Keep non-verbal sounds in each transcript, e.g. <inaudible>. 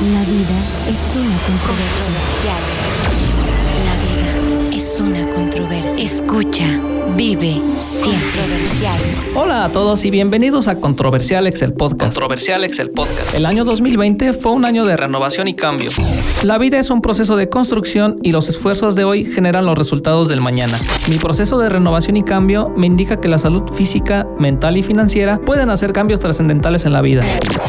La vida es una controversia. La vida es una controversia. Escucha, vive, siempre. Hola a todos y bienvenidos a Controversialex el podcast. Controversialex el podcast. El año 2020 fue un año de renovación y cambio. La vida es un proceso de construcción y los esfuerzos de hoy generan los resultados del mañana. Mi proceso de renovación y cambio me indica que la salud física, mental y financiera pueden hacer cambios trascendentales en la vida.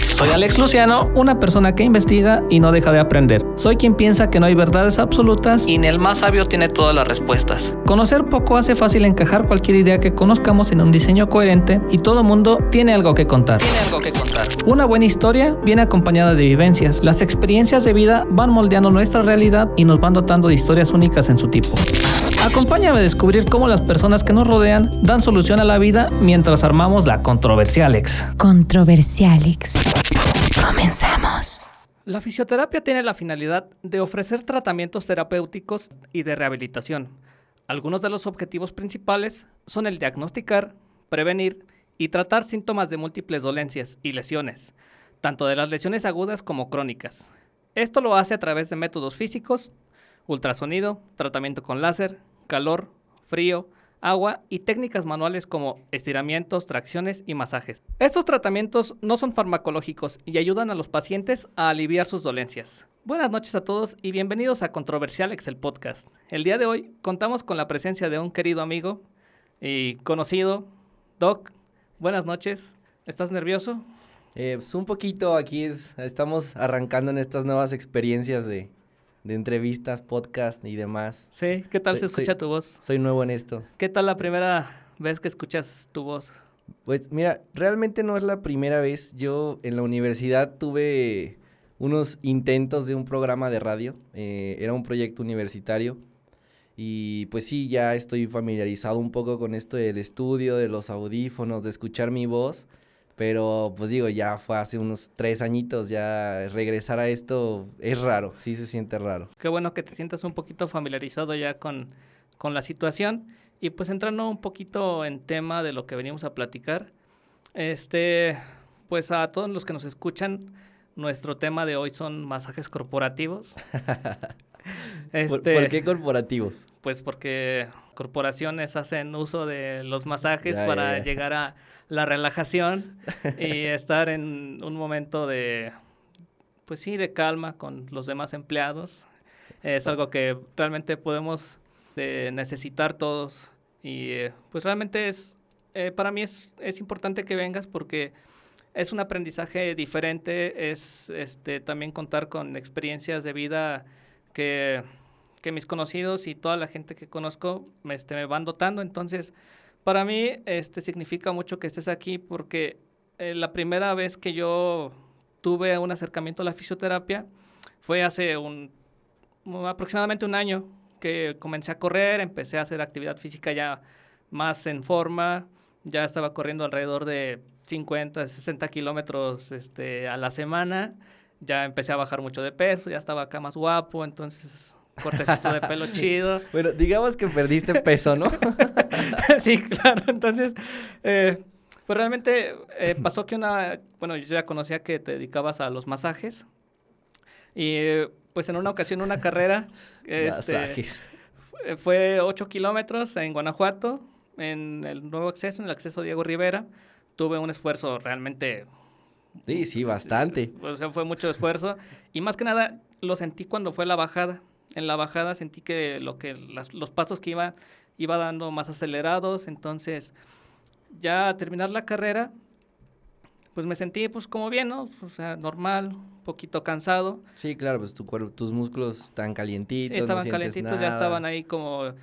Soy Alex Luciano, una persona que investiga y no deja de aprender. Soy quien piensa que no hay verdades absolutas y ni el más sabio tiene todas las respuestas. Conocer poco hace fácil encajar cualquier idea que conozcamos en un diseño coherente y todo mundo tiene algo que contar. Tiene algo que contar. Una buena historia viene acompañada de vivencias. Las experiencias de vida van moldeando nuestra realidad y nos van dotando de historias únicas en su tipo. Acompáñame a descubrir cómo las personas que nos rodean dan solución a la vida mientras armamos la Controversialex. Controversialex. Comenzamos. La fisioterapia tiene la finalidad de ofrecer tratamientos terapéuticos y de rehabilitación. Algunos de los objetivos principales son el diagnosticar, prevenir y tratar síntomas de múltiples dolencias y lesiones, tanto de las lesiones agudas como crónicas. Esto lo hace a través de métodos físicos, ultrasonido, tratamiento con láser, calor, frío, agua y técnicas manuales como estiramientos, tracciones y masajes. Estos tratamientos no son farmacológicos y ayudan a los pacientes a aliviar sus dolencias. Buenas noches a todos y bienvenidos a Controversial Excel Podcast. El día de hoy contamos con la presencia de un querido amigo y conocido, Doc. Buenas noches. ¿Estás nervioso? Eh, pues un poquito aquí es, estamos arrancando en estas nuevas experiencias de, de entrevistas, podcast y demás. Sí, ¿qué tal se escucha tu voz? Soy nuevo en esto. ¿Qué tal la primera vez que escuchas tu voz? Pues mira, realmente no es la primera vez. Yo en la universidad tuve unos intentos de un programa de radio. Eh, era un proyecto universitario. Y pues sí, ya estoy familiarizado un poco con esto del estudio, de los audífonos, de escuchar mi voz. Pero pues digo, ya fue hace unos tres añitos, ya regresar a esto es raro, sí se siente raro. Qué bueno que te sientas un poquito familiarizado ya con, con la situación. Y pues entrando un poquito en tema de lo que venimos a platicar, este, pues a todos los que nos escuchan, nuestro tema de hoy son masajes corporativos. ¿Por, <laughs> ¿Por, este, qué corporativos? Pues porque corporaciones hacen uso de los masajes ya, para ya, ya. llegar a la relajación y <laughs> estar en un momento de, pues sí, de calma con los demás empleados. Es algo que realmente podemos eh, necesitar todos y eh, pues realmente es, eh, para mí es, es importante que vengas porque es un aprendizaje diferente, es este, también contar con experiencias de vida que, que mis conocidos y toda la gente que conozco este, me van dotando, entonces para mí este, significa mucho que estés aquí porque eh, la primera vez que yo tuve un acercamiento a la fisioterapia fue hace un, aproximadamente un año que comencé a correr, empecé a hacer actividad física ya más en forma, ya estaba corriendo alrededor de 50, 60 kilómetros este, a la semana, ya empecé a bajar mucho de peso, ya estaba acá más guapo, entonces cortecito de pelo <laughs> chido. Bueno, digamos que perdiste peso, ¿no? <laughs> sí, claro. Entonces, eh, pues realmente eh, pasó que una, bueno, yo ya conocía que te dedicabas a los masajes y pues en una ocasión una carrera, este, fue 8 kilómetros en Guanajuato, en el nuevo acceso, en el acceso Diego Rivera. Tuve un esfuerzo realmente... Sí, sí, bastante. O sea, fue mucho esfuerzo. Y más que nada lo sentí cuando fue la bajada en la bajada sentí que, lo que las, los pasos que iba, iba dando más acelerados, entonces ya a terminar la carrera, pues me sentí pues como bien, ¿no? O sea, normal, un poquito cansado. Sí, claro, pues tu cuerpo, tus músculos están calientitos. Sí, estaban no calientitos, nada. ya estaban ahí como,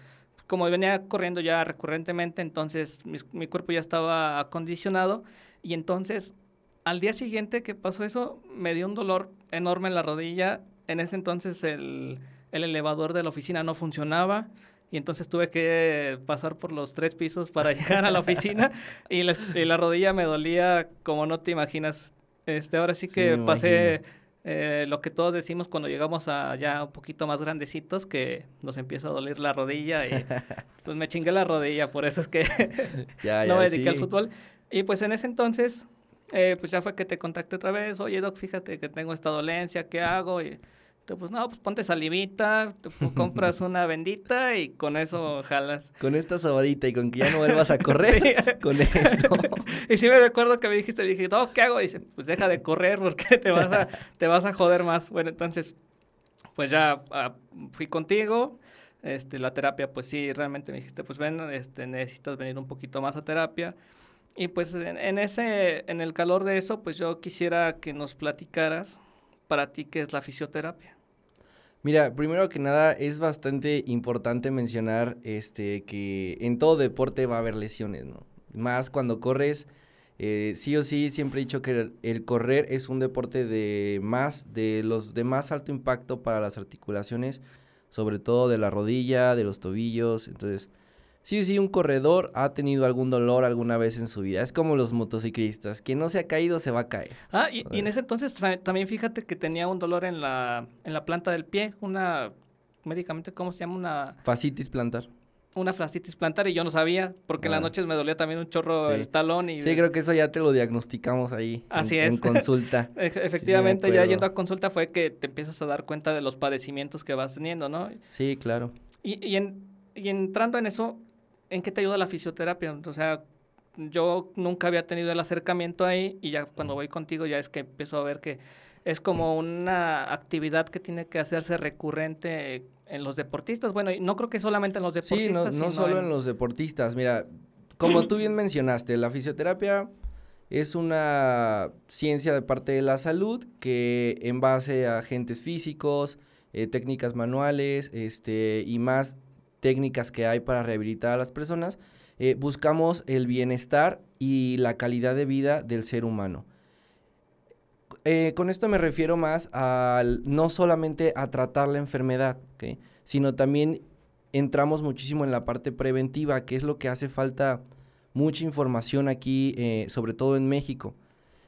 como venía corriendo ya recurrentemente, entonces mi, mi cuerpo ya estaba acondicionado y entonces al día siguiente que pasó eso, me dio un dolor enorme en la rodilla. En ese entonces el, el elevador de la oficina no funcionaba y entonces tuve que pasar por los tres pisos para <laughs> llegar a la oficina y la, y la, rodilla me dolía como no te imaginas. Este, ahora sí que sí, pasé eh, lo que todos decimos cuando llegamos a ya un poquito más grandecitos, que nos empieza a doler la rodilla y <laughs> pues me chingué la rodilla, por eso es que <laughs> ya, no ya, me dediqué sí. al fútbol. Y pues en ese entonces eh, pues ya fue que te contacté otra vez, oye Doc, fíjate que tengo esta dolencia, ¿qué hago? Y pues no, pues ponte salivita, <laughs> compras una bendita y con eso jalas. Con esta sobadita y con que ya no vuelvas a <laughs> correr, con esto. <laughs> y sí me recuerdo que me dijiste, dije, no, ¿qué hago? Y dice, pues deja de correr porque te vas a, te vas a joder más. Bueno, entonces, pues ya ah, fui contigo, este, la terapia, pues sí, realmente me dijiste, pues ven, este, necesitas venir un poquito más a terapia. Y pues en, ese, en el calor de eso, pues yo quisiera que nos platicaras para ti qué es la fisioterapia. Mira, primero que nada es bastante importante mencionar este que en todo deporte va a haber lesiones, ¿no? Más cuando corres, eh, sí o sí, siempre he dicho que el, correr es un deporte de más, de los de más alto impacto para las articulaciones, sobre todo de la rodilla, de los tobillos, entonces Sí, sí, un corredor ha tenido algún dolor alguna vez en su vida. Es como los motociclistas. Quien no se ha caído se va a caer. Ah, y, en ese entonces también fíjate que tenía un dolor en la, en la planta del pie. Una, médicamente, ¿cómo se llama? Una... Fascitis plantar. Una fascitis plantar y yo no sabía, porque en las ah. noches me dolía también un chorro el talón. y Sí, creo que eso ya te lo diagnosticamos ahí. Así en, es. En <laughs> consulta. Efectivamente, ya yendo a consulta fue que te empiezas a dar cuenta de los padecimientos que vas teniendo, ¿no? Sí, claro. Y, y, en, y entrando en eso, ¿en qué te ayuda la fisioterapia? O sea, yo nunca había tenido el acercamiento ahí y ya cuando voy contigo ya es que empiezo a ver que es como una actividad que tiene que hacerse recurrente en los deportistas. Bueno, y no creo que solamente en los deportistas. Sí, no, solo en... los deportistas. Mira, como tú bien mencionaste, la fisioterapia es una ciencia de parte de la salud que en base a agentes físicos, eh, técnicas manuales este, y más técnicas que hay para rehabilitar a las personas, eh, buscamos el bienestar y la calidad de vida del ser humano. Eh, con esto me refiero más al no solamente a tratar la enfermedad, sino también entramos muchísimo en la parte preventiva, que es lo que hace falta mucha información aquí, eh, sobre todo en México.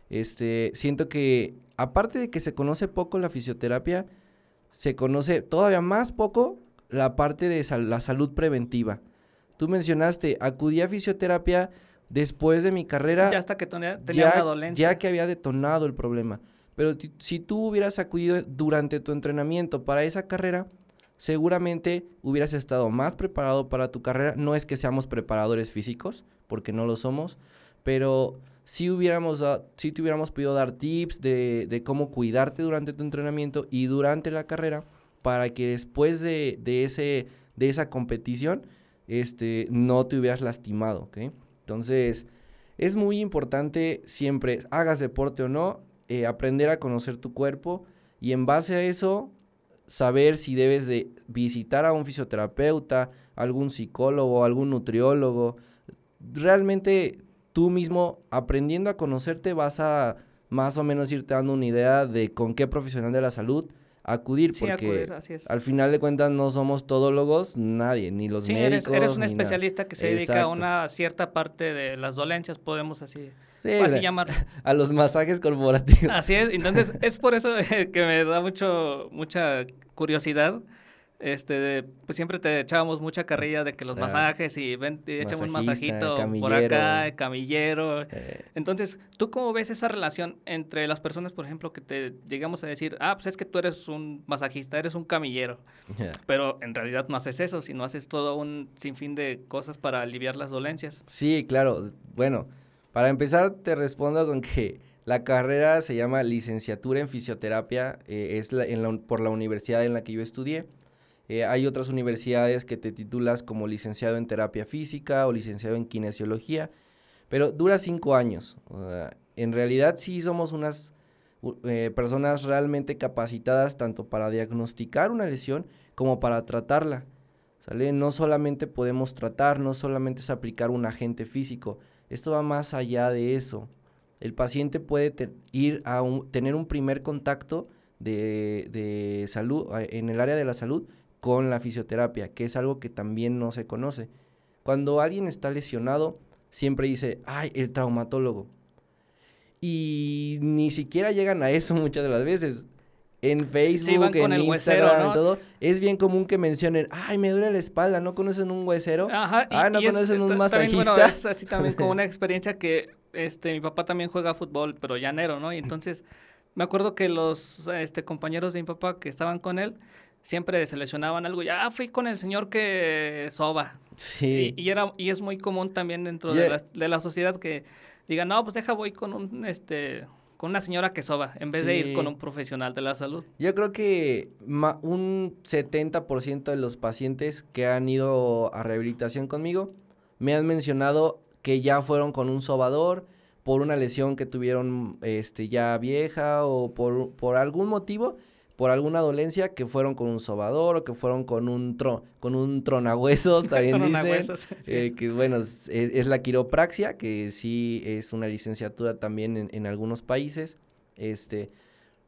Este, siento que aparte de que se conoce poco la fisioterapia, se conoce todavía más poco la parte de la salud preventiva. Tú mencionaste, acudí a fisioterapia después de mi carrera. Ya hasta que tenía, una dolencia. Ya que había detonado el problema. Pero si tú hubieras acudido durante tu entrenamiento para esa carrera, seguramente hubieras estado más preparado para tu carrera. No es que seamos preparadores físicos, porque no lo somos, pero si hubiéramos, si te hubiéramos podido dar tips de, de cómo cuidarte durante tu entrenamiento y durante la carrera para que después de, ese, de esa competición este, no te hubieras lastimado, ¿ok? Entonces, es muy importante siempre, hagas deporte o no, eh, aprender a conocer tu cuerpo y en base a eso, saber si debes de visitar a un fisioterapeuta, algún psicólogo, algún nutriólogo. Realmente tú mismo, aprendiendo a conocerte, vas a más o menos irte dando una idea de con qué profesional de la salud acudir porque al final de cuentas no somos todólogos nadie, ni los médicos. Eres, eres un especialista que se dedica a una cierta parte de las dolencias, podemos así, así llamar. <laughs> A los masajes corporativos. Así es, entonces es por eso <laughs> que me da mucho mucha curiosidad este, pues siempre te echábamos mucha carrilla de que los masajes y ven, un masajito por acá, camillero. Eh. Entonces, ¿tú cómo ves esa relación entre las personas, por ejemplo, que te llegamos a decir, ah, pues es que tú eres un masajista, eres un camillero, pero en realidad no haces eso, sino haces todo un sinfín de cosas para aliviar las dolencias? Sí, claro. Bueno, para empezar te respondo con que la carrera se llama licenciatura en fisioterapia, eh, es por la universidad en la que yo estudié. Eh, hay otras universidades que te titulas como licenciado en terapia física o licenciado en kinesiología, pero dura cinco años. en realidad sí somos unas eh, personas realmente capacitadas tanto para diagnosticar una lesión como para tratarla. No solamente podemos tratar, no solamente es aplicar un agente físico, esto va más allá de eso. El paciente puede ir a tener un primer contacto de, salud, en el área de la salud con la fisioterapia, que es algo que también no se conoce. Cuando alguien está lesionado, siempre dice, ay, el traumatólogo. Y ni siquiera llegan a eso <laughs> muchas de las veces. En Facebook, en Instagram, todo, es bien común que mencionen, ay, me duele la espalda, ¿no conocen un huesero? Ajá. ah, ¿no conocen un masajista? es así también como una <laughs> experiencia que este, mi papá también juega fútbol, pero llanero, ¿no? Y entonces me acuerdo que los este, compañeros de mi papá que estaban con él siempre seleccionaban algo. Ya fui con el señor que soba. Sí. Y, era, y es muy común también dentro de, la, de la sociedad que digan, no, pues deja, voy con un, este, con una señora que soba, en vez de ir con un profesional de la salud. Yo creo que un 70% de los pacientes que han ido a rehabilitación conmigo me han mencionado que ya fueron con un sobador por una lesión que tuvieron este, ya vieja o por, por algún motivo por alguna dolencia que fueron con un sobador o que fueron con un tro, con un tronahuesos, <laughs> también dicen. Eh, que bueno, es, la quiropraxia, que sí es una licenciatura también en, en, algunos países. Este,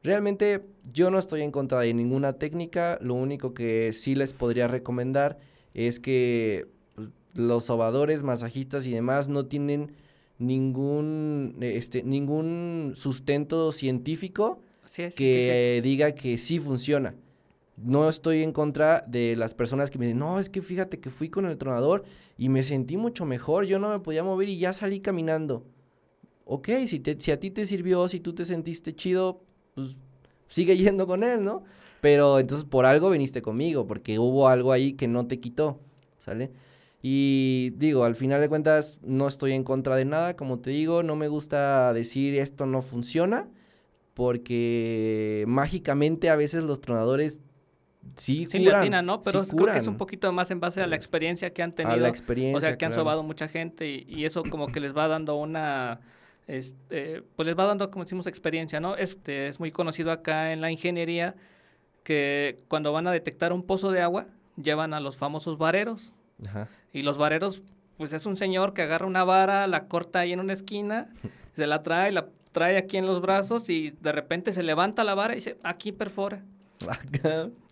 realmente yo no estoy en contra de ninguna técnica, lo único que sí les podría recomendar es que pues, los sobadores, masajistas y demás no tienen ningún, este, ningún sustento científico que, diga que sí funciona. No estoy en contra de las personas que me dicen, no, es que fíjate que fui con el tronador y me sentí mucho mejor, yo no me podía mover y ya salí caminando. Ok, si, te, si a ti te sirvió, si tú te sentiste chido, pues sigue <laughs> yendo con él, ¿no? Pero entonces por algo viniste conmigo, porque hubo algo ahí que no te quitó, ¿sale? Y digo, al final de cuentas, no estoy en contra de nada, como te digo, no me gusta decir esto no funciona porque mágicamente a veces los tronadores sí sí latina, ¿no? Pero creo que es un poquito más en base a la experiencia que han tenido. A la experiencia, O sea, que han sobado mucha gente y, eso como que les va dando una... Este, pues les va dando, como decimos, experiencia, ¿no? Este, es muy conocido acá en la ingeniería que cuando van a detectar un pozo de agua, llevan a los famosos vareros. Ajá. Y los vareros, pues es un señor que agarra una vara, la corta ahí en una esquina, <laughs> se la trae, la trae aquí en los brazos y de repente se levanta la vara y dice, aquí perfora.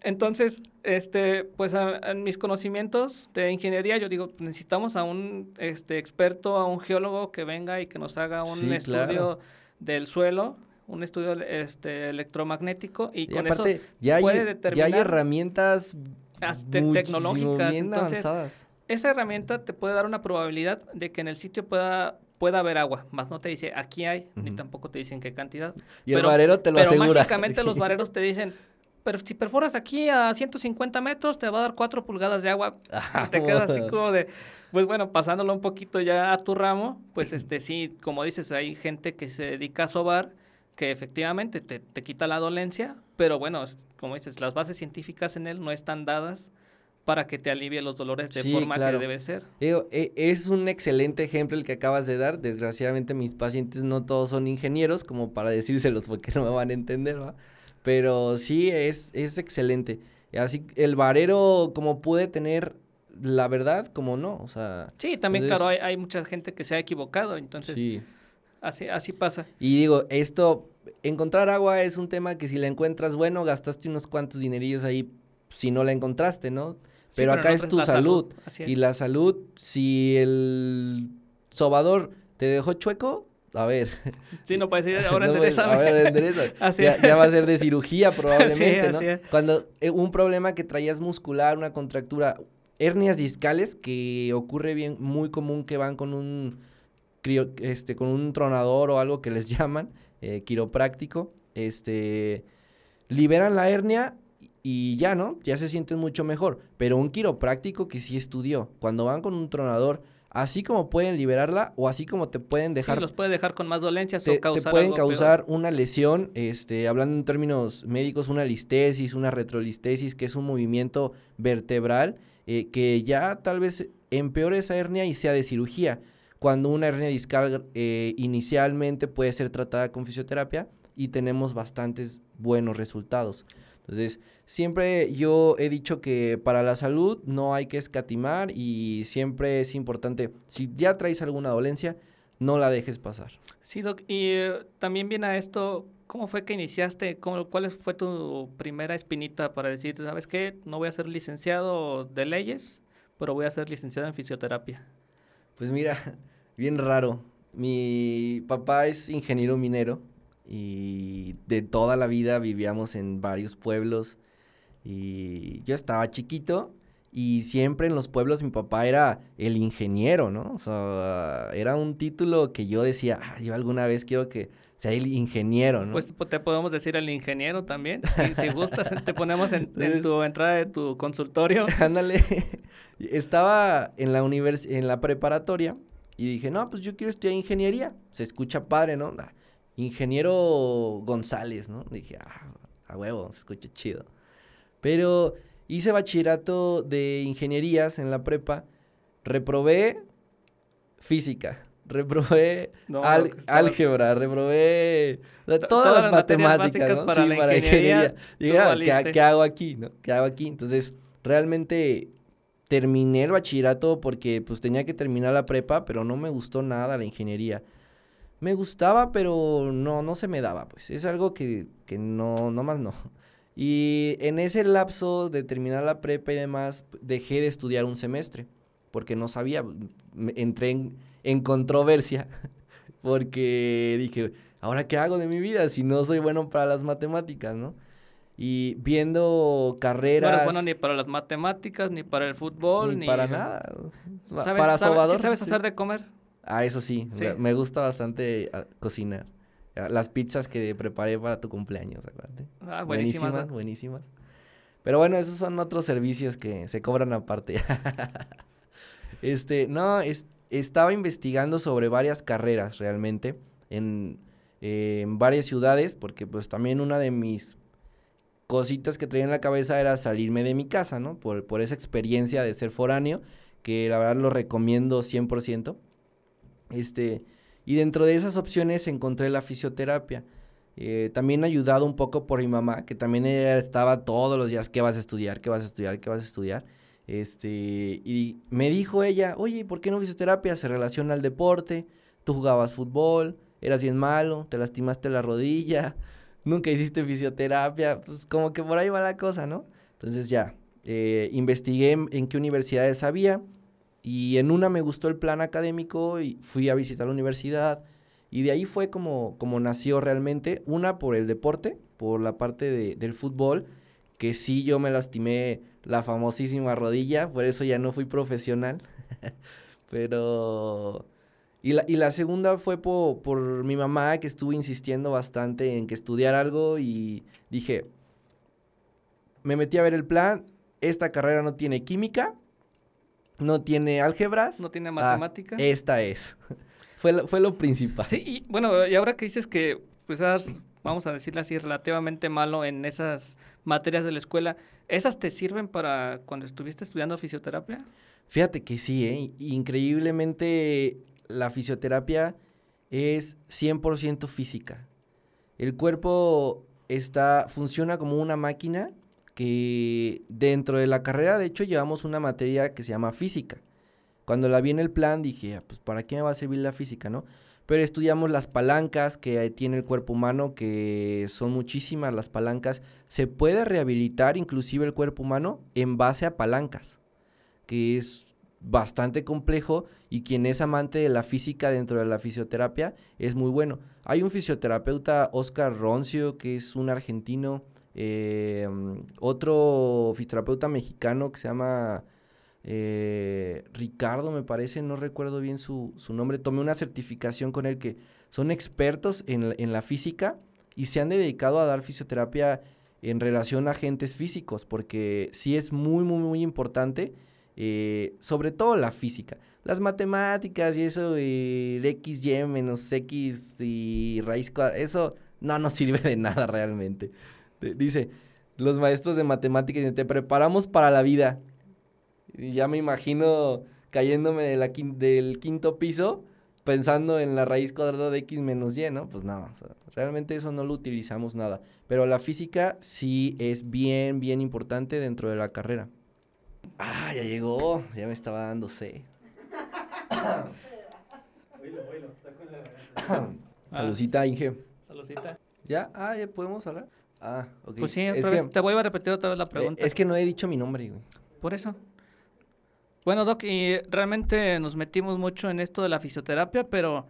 Entonces, este, pues en mis conocimientos de ingeniería, yo digo, necesitamos a un este, experto, a un geólogo que venga y que nos haga un estudio del suelo, un estudio este, electromagnético y, con eso ya puede determinar... Ya hay herramientas tecnológicas. Entonces, esa herramienta te puede dar una probabilidad de que en el sitio pueda puede haber agua, más no te dice aquí hay, ni tampoco te dicen qué cantidad. Y el barero te lo pero asegura. mágicamente los <laughs> vareros te dicen, pero si perforas aquí a 150 metros, te va a dar 4 pulgadas de agua. <laughs> y te quedas así como de, pues bueno, pasándolo un poquito ya a tu ramo, pues este sí, como dices, hay gente que se dedica a sobar, que efectivamente te, te quita la dolencia, pero bueno, como dices, las bases científicas en él no están dadas para que te alivie los dolores de forma que debe ser. E, es un excelente ejemplo el que acabas de dar. Desgraciadamente mis pacientes no todos son ingenieros como para decírselos porque no me van a entender, ¿va? Pero sí, es, es excelente. Así, el varero como puede tener la verdad, como no, o sea... Sí, también, claro, hay, hay, mucha gente que se ha equivocado, entonces... Sí. Así, así pasa. Y digo, esto, encontrar agua es un tema que si la encuentras, bueno, gastaste unos cuantos dinerillos ahí si no la encontraste, ¿no? Pero, acá es tu salud. Y la salud, si el sobador te dejó chueco, a ver. <laughs> Sí, no puede ser, <laughs> ahora endereza. A ver, <laughs> ya, va a ser de cirugía probablemente, ¿no? Cuando eh, un problema que traías muscular, una contractura, hernias discales, que ocurre bien, muy común que van con un, este, con un tronador o algo que les llaman, eh, quiropráctico, este, liberan la hernia y ya, ¿no? Ya se sienten mucho mejor. Pero un quiropráctico que sí estudió, cuando van con un tronador, así como pueden liberarla o así como te pueden dejar... Sí, los puede dejar con más dolencias o causar Te pueden causar una lesión, este, hablando en términos médicos, una listesis, una retrolistesis, que es un movimiento vertebral eh, que ya tal vez empeore esa hernia y sea de cirugía. Cuando una hernia discal eh, inicialmente puede ser tratada con fisioterapia y tenemos bastantes buenos resultados. Entonces, siempre yo he dicho que para la salud no hay que escatimar y siempre es importante, si ya traes alguna dolencia, no la dejes pasar. Sí, Doc, y eh, también viene a esto, ¿cómo fue que iniciaste? ¿Cómo, ¿Cuál fue tu primera espinita para decir, sabes qué, no voy a ser licenciado de leyes, pero voy a ser licenciado en fisioterapia? Pues mira, <laughs> bien raro. Mi papá es ingeniero minero y de toda la vida vivíamos en varios pueblos y yo estaba chiquito y siempre en los pueblos mi papá era el ingeniero, ¿no? O sea, era un título que yo decía, ah, yo alguna vez quiero que sea el ingeniero, ¿no? Pues te podemos decir el ingeniero también. <laughs> si gustas, te ponemos en, tu entrada de tu consultorio. <laughs> Ándale. <laughs> Estaba en la univers en la preparatoria y dije, no, pues yo quiero estudiar ingeniería. Se escucha padre, ¿no? Ah, ingeniero González, ¿no? Dije, ah, a huevo, se escucha chido. Pero hice bachillerato de ingenierías en la prepa, reprobé física, <laughs> reprobé álgebra, reprobé todas, las matemáticas, ¿no? Para, sí, para ingeniería. Ah, ¿qué, hago aquí? ¿no? ¿Qué hago aquí? Entonces, realmente terminé el bachillerato porque pues tenía que terminar la prepa, pero no me gustó nada la ingeniería. Me gustaba, pero no, no se me daba, pues. Es algo que, que no, no más no. Y en ese lapso de terminar la prepa y demás, dejé de estudiar un semestre, porque no sabía, entré en, en controversia, <laughs> porque dije, ¿ahora qué hago de mi vida si no soy bueno para las matemáticas, no? Y viendo carreras... No bueno ni para las matemáticas, ni para el fútbol, ni... para nada. ¿Sabes, para sabes, sabes hacer de comer? Ah, eso sí, me gusta bastante ah, cocinar. Las pizzas que preparé para tu cumpleaños, acuérdate. Ah, buenísimas. Buenísimas, Pero bueno, esos son otros servicios que se cobran aparte. <laughs> este, no, estaba investigando sobre varias carreras realmente en, en varias ciudades, porque pues también una de mis cositas que traía en la cabeza era salirme de mi casa, ¿no? Por, por esa experiencia de ser foráneo, que la verdad lo recomiendo 100%. Este, y dentro de esas opciones encontré la fisioterapia. Eh, también ayudado un poco por mi mamá, que también ella estaba todos los días, ¿qué vas a estudiar? ¿Qué vas a estudiar? ¿Qué vas a estudiar? Este, y me dijo ella, oye, ¿por qué no fisioterapia? Se relaciona al deporte, tú jugabas fútbol, eras bien malo, te lastimaste la rodilla, <laughs> nunca hiciste fisioterapia, pues como que por ahí va la cosa, ¿no? Entonces ya, eh, investigué en qué universidades había, y en una me gustó el plan académico y fui a visitar la universidad. Y de ahí fue como, como nació realmente. Una por el deporte, por la parte de, del fútbol, que sí yo me lastimé la famosísima rodilla, por eso ya no fui profesional. <laughs> Pero... Y la, y la segunda fue por, por mi mamá, que estuvo insistiendo bastante en que estudiar algo y dije, me metí a ver el plan, esta carrera no tiene química, no tiene álgebras. No tiene matemática. Ah, esta es. <laughs> fue, lo, fue lo principal. Sí, y bueno, y ahora que dices que, pues, vamos a decirle así, relativamente malo en esas materias de la escuela, ¿esas te sirven para cuando estuviste estudiando fisioterapia? Fíjate que sí, ¿eh? Increíblemente la fisioterapia es 100% física. El cuerpo está, funciona como una máquina que dentro de la carrera, de hecho, llevamos una materia que se llama física. Cuando la vi en el plan dije, ah, pues ¿para qué me va a servir la física, no? Pero estudiamos las palancas que tiene el cuerpo humano, que son muchísimas las palancas. Se puede rehabilitar inclusive el cuerpo humano en base a palancas, que es bastante complejo y quien es amante de la física dentro de la fisioterapia es muy bueno. Hay un fisioterapeuta, Oscar Roncio, que es un argentino, eh, otro fisioterapeuta mexicano que se llama eh, Ricardo, me parece, no recuerdo bien su, nombre. Tomé una certificación con él que son expertos en, la física y se han dedicado a dar fisioterapia en relación a agentes físicos, porque sí es muy, muy, muy importante, eh, sobre todo la física. Las matemáticas y eso, el x, y menos x y raíz eso no nos <laughs> sirve de nada realmente. Dice, los maestros de matemáticas te preparamos para la vida. Y ya me imagino cayéndome del quinto piso pensando en la raíz cuadrada de x menos y, ¿no? Pues nada, realmente eso no lo utilizamos nada. Pero la física sí es bien, bien importante dentro de la carrera. Ah, ya llegó, ya me estaba dando C. <coughs> <coughs> Salucita, Inge. Salucita. ¿Ya? Ah, ya podemos hablar. Ah, ok. Pues sí, te voy a repetir otra vez la pregunta. Es que no he dicho mi nombre, güey. Por eso. Bueno, Doc, y realmente nos metimos mucho en esto de la fisioterapia, pero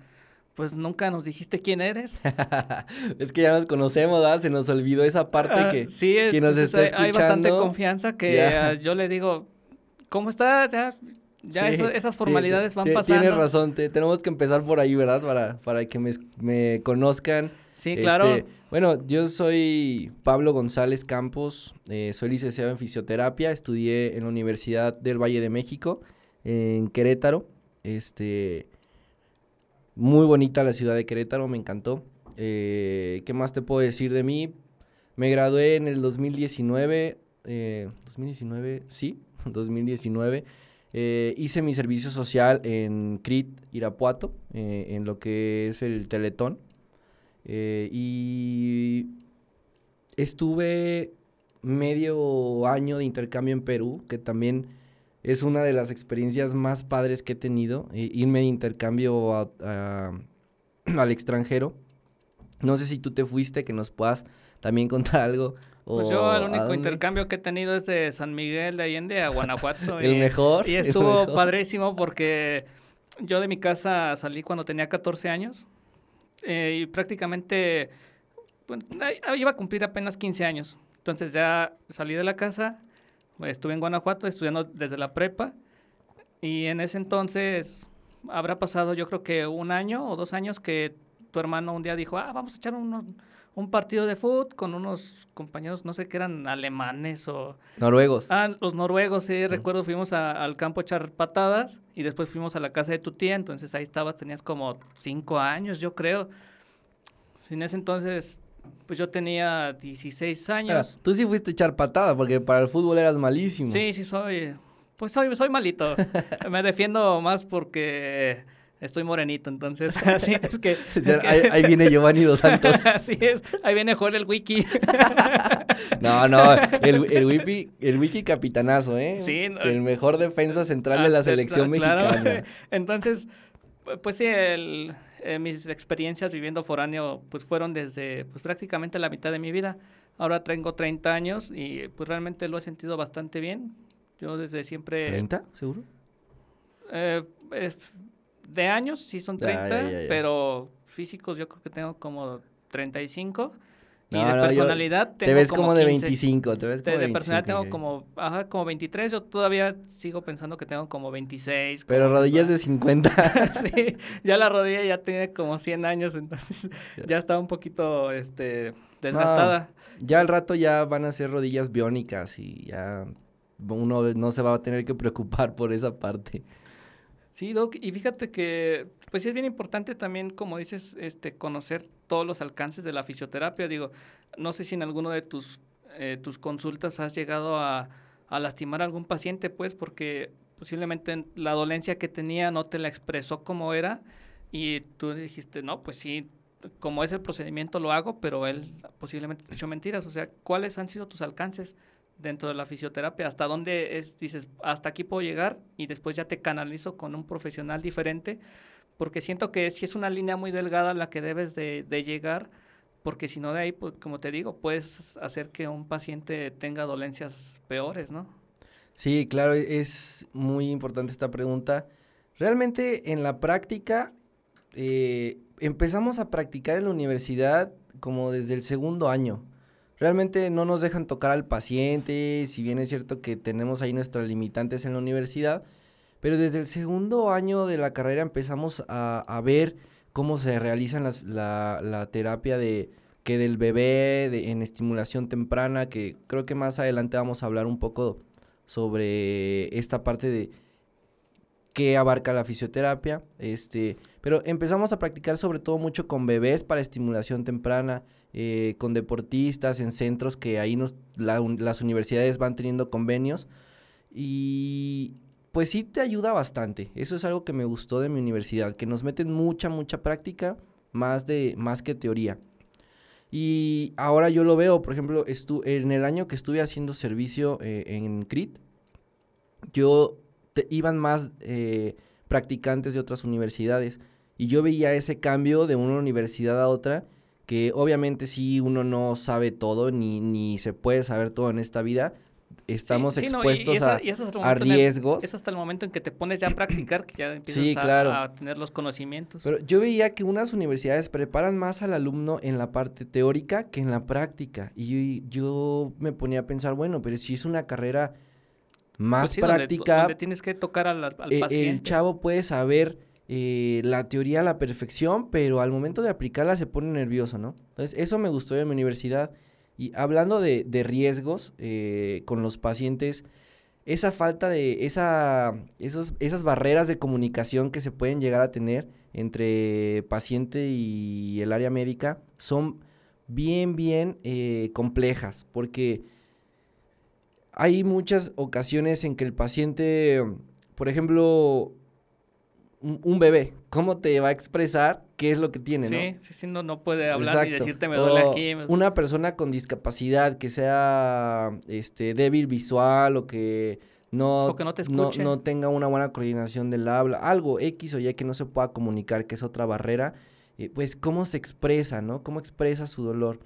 pues nunca nos dijiste quién eres. <laughs> es que ya nos conocemos, ¿verdad? Se nos olvidó esa parte ah, que, sí, nos está hay, hay bastante confianza que yo le digo, ¿cómo estás? Ya, ya esas formalidades van pasando. Tienes razón, tenemos que empezar por ahí, ¿verdad? Para, para que me, conozcan. Sí, claro. Este, bueno, yo soy Pablo González Campos, eh, soy licenciado en fisioterapia, estudié en la Universidad del Valle de México, en Querétaro. Este, muy bonita la ciudad de Querétaro, me encantó. Eh, ¿Qué más te puedo decir de mí? Me gradué en el 2019, 2019, eh, sí, <laughs> 2019. Eh, hice mi servicio social en CRIT, Irapuato, eh, en lo que es el Teletón. Eh, y estuve medio año de intercambio en Perú, que también es una de las experiencias más padres que he tenido, irme de intercambio <clears throat> al extranjero. No sé si tú te fuiste, que nos puedas también <laughs> contar algo pues yo el único intercambio que he tenido es de San Miguel de Allende a Guanajuato. <laughs> el mejor. Y estuvo padrísimo porque yo de mi casa salí cuando tenía 14 años eh, y prácticamente iba a cumplir apenas 15 años. Entonces ya salí de la casa, estuve en Guanajuato estudiando desde la prepa y en ese entonces habrá pasado yo creo que un año o dos años que tu hermano un día dijo, ah, vamos a echar unos un partido de fútbol con unos compañeros, no sé qué eran alemanes o... Noruegos. Ah, los noruegos, sí, recuerdo, fuimos al campo a echar patadas y después fuimos a la casa de tu tía, entonces ahí estabas, tenías como cinco años, yo creo. En ese entonces, pues yo tenía 16 años. tú sí fuiste a echar patadas porque para el fútbol eras malísimo. Sí, sí, soy... Pues soy, soy malito. <laughs> Me defiendo más porque estoy morenito, entonces <laughs> así es que... Ahí, viene Giovanni Dos Santos. <laughs> así es, ahí viene Joel el wiki. <laughs> no, no, el, el, wiki, el wiki capitanazo, ¿eh? Sí. El mejor defensa central de la selección mexicana. Entonces, pues sí, el, eh, mis experiencias viviendo foráneo pues fueron desde pues prácticamente la mitad de mi vida. Ahora tengo 30 años y pues realmente lo he sentido bastante bien. Yo desde siempre... ¿30? ¿Seguro? Eh, de años sí son 30, pero físicos yo creo que tengo como 35. y de personalidad tengo Te ves como, de 25, te ves como de, de personalidad tengo como, ajá, como 23. Yo todavía sigo pensando que tengo como 26. Pero rodillas de <laughs> 50. <laughs> sí, ya la rodilla ya tiene como 100 años, entonces ya está un poquito este, desgastada. ya al rato ya van a ser rodillas biónicas y ya uno no se va a tener que preocupar por esa parte. Sí, Doc, y fíjate que, pues sí es bien importante también, como dices, este, conocer todos los alcances de la fisioterapia. Digo, no sé si en alguno de tus, eh, tus consultas has llegado a, a lastimar a algún paciente, pues, porque posiblemente la dolencia que tenía no te la expresó como era y tú dijiste, no, pues sí, como es el procedimiento lo hago, pero él posiblemente te echó mentiras. O sea, ¿cuáles han sido tus alcances? Dentro de la fisioterapia, hasta dónde es, dices, hasta aquí puedo llegar y después ya te canalizo con un profesional diferente, porque siento que si es una línea muy delgada la que debes de, llegar, porque si no de ahí, pues, como te digo, puedes hacer que un paciente tenga dolencias peores, ¿no? Sí, claro, es muy importante esta pregunta. Realmente en la práctica, eh, empezamos a practicar en la universidad como desde el segundo año realmente no nos dejan tocar al paciente, si bien es cierto que tenemos ahí nuestras limitantes en la universidad, pero desde el segundo año de la carrera empezamos a, ver cómo se realiza la, terapia de que del bebé en estimulación temprana, que creo que más adelante vamos a hablar un poco sobre esta parte de qué abarca la fisioterapia, este, pero empezamos a practicar sobre todo mucho con bebés para estimulación temprana, eh, con deportistas en centros que ahí nos, las universidades van teniendo convenios y pues sí te ayuda bastante. Eso es algo que me gustó de mi universidad, que nos meten mucha, mucha práctica más, de, más que teoría. Y ahora yo lo veo, por ejemplo, en el año que estuve haciendo servicio eh, en CRIT, yo iban más eh, practicantes de otras universidades. Y yo veía ese cambio de una universidad a otra, que obviamente si uno no sabe todo, ni, ni se puede saber todo en esta vida. Estamos expuestos a, riesgos. es hasta el momento en que te pones ya a practicar, que ya empiezas a, tener los conocimientos. Pero yo veía que unas universidades preparan más al alumno en la parte teórica que en la práctica. Y yo, yo me ponía a pensar, bueno, pero si es una carrera más pues práctica. Donde, tienes que tocar al, e, paciente. El chavo puede saber eh, la teoría a la perfección, pero al momento de aplicarla se pone nervioso, ¿no? Entonces, eso me gustó de mi universidad. Y hablando de, riesgos eh, con los pacientes, esa falta de, esa, esos, esas barreras de comunicación que se pueden llegar a tener entre paciente y el área médica son bien, bien eh, complejas, porque hay muchas ocasiones en que el paciente, por ejemplo, un, bebé, ¿cómo te va a expresar qué es lo que tiene, sí, no? Sí, sí, no, no puede hablar y decirte me duele aquí. Una persona con discapacidad que sea este, débil visual o que no, no, no, tenga una buena coordinación del habla, algo X o Y que no se pueda comunicar, que es otra barrera, eh, pues cómo se expresa, ¿no? Cómo expresa su dolor.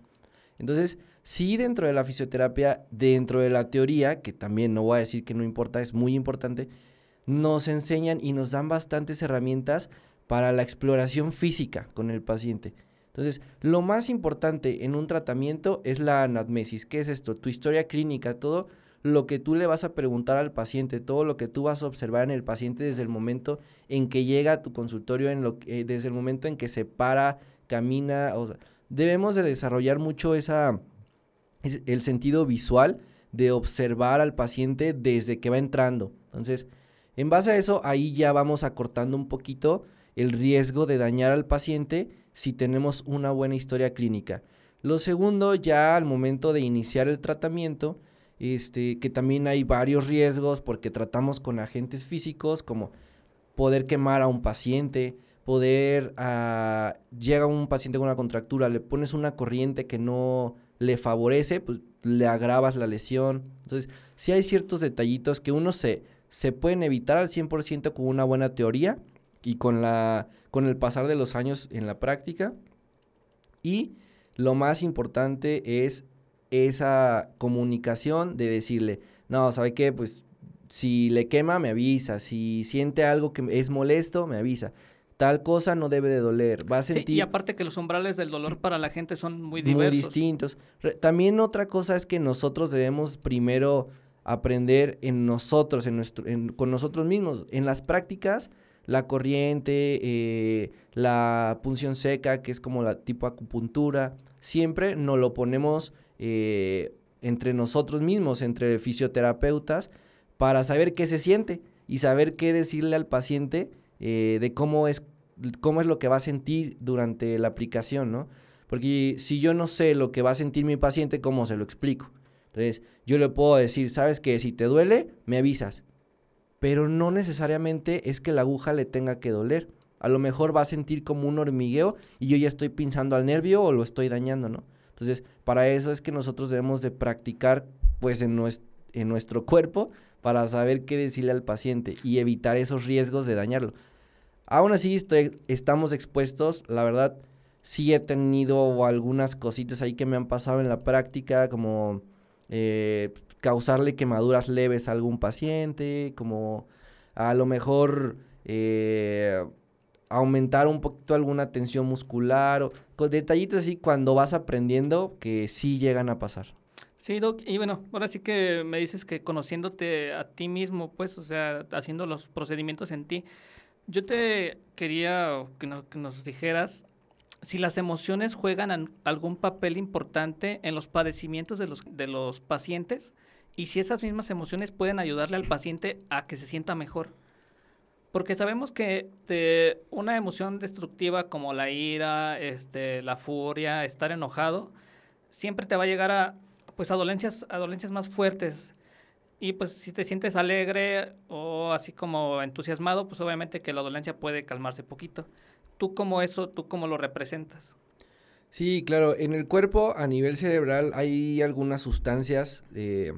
Entonces, sí dentro de la fisioterapia, dentro de la teoría, que también no voy a decir que no importa, es muy importante, nos enseñan y nos dan bastantes herramientas para la exploración física con el paciente. Entonces, lo más importante en un tratamiento es la anamnesis. ¿Qué es esto? Tu historia clínica, todo lo que tú le vas a preguntar al paciente, todo lo que tú vas a observar en el paciente desde el momento en que llega a tu consultorio, en lo que, desde el momento en que se para, camina. O debemos de desarrollar mucho esa, el sentido visual de observar al paciente desde que va entrando. Entonces, en base a eso, ahí ya vamos acortando un poquito el riesgo de dañar al paciente si tenemos una buena historia clínica. Lo segundo, ya al momento de iniciar el tratamiento, este, que también hay varios riesgos porque tratamos con agentes físicos como poder quemar a un paciente, poder, uh, llega un paciente con una contractura, le pones una corriente que no le favorece, pues le agravas la lesión. Entonces, si hay ciertos detallitos que uno se, se pueden evitar al 100% con una buena teoría y con, la, con el pasar de los años en la práctica. Y lo más importante es esa comunicación de decirle, no, ¿sabe qué? Pues si le quema, me avisa. Si siente algo que es molesto, me avisa. Tal cosa no debe de doler. Va a sentir... y aparte que los umbrales del dolor para la gente son muy diversos. Muy distintos. también otra cosa es que nosotros debemos primero aprender en nosotros, en nuestro, con nosotros mismos. En las prácticas, la corriente, eh, la punción seca, que es como la tipo acupuntura, siempre nos lo ponemos eh, entre nosotros mismos, entre fisioterapeutas, para saber qué se siente y saber qué decirle al paciente eh, de cómo es, cómo es lo que va a sentir durante la aplicación, ¿no? Porque si yo no sé lo que va a sentir mi paciente, ¿cómo se lo explico? Entonces, yo le puedo decir, sabes que si te duele, me avisas. Pero no necesariamente es que la aguja le tenga que doler. A lo mejor va a sentir como un hormigueo y yo ya estoy pinzando al nervio o lo estoy dañando, ¿no? Entonces, para eso es que nosotros debemos de practicar, pues, en, en nuestro cuerpo para saber qué decirle al paciente y evitar esos riesgos de dañarlo. Aún así, estoy, estamos expuestos, la verdad, sí he tenido algunas cositas ahí que me han pasado en la práctica, como eh, causarle quemaduras leves a algún paciente, como a lo mejor eh, aumentar un poquito alguna tensión muscular, o con detallitos así cuando vas aprendiendo que sí llegan a pasar. Sí, Doc, y bueno, ahora sí que me dices que conociéndote a ti mismo, pues, o sea, haciendo los procedimientos en ti, yo te quería que, nos dijeras si las emociones juegan algún papel importante en los padecimientos de los, de los pacientes y si esas mismas emociones pueden ayudarle al paciente a que se sienta mejor. Porque sabemos que una emoción destructiva como la ira, este, la furia, estar enojado, siempre te va a llegar a, pues, a dolencias, a dolencias más fuertes. Y pues si te sientes alegre o así como entusiasmado, pues obviamente que la dolencia puede calmarse poquito. ¿Tú cómo eso, tú cómo lo representas? Sí, claro, en el cuerpo a nivel cerebral hay algunas sustancias eh,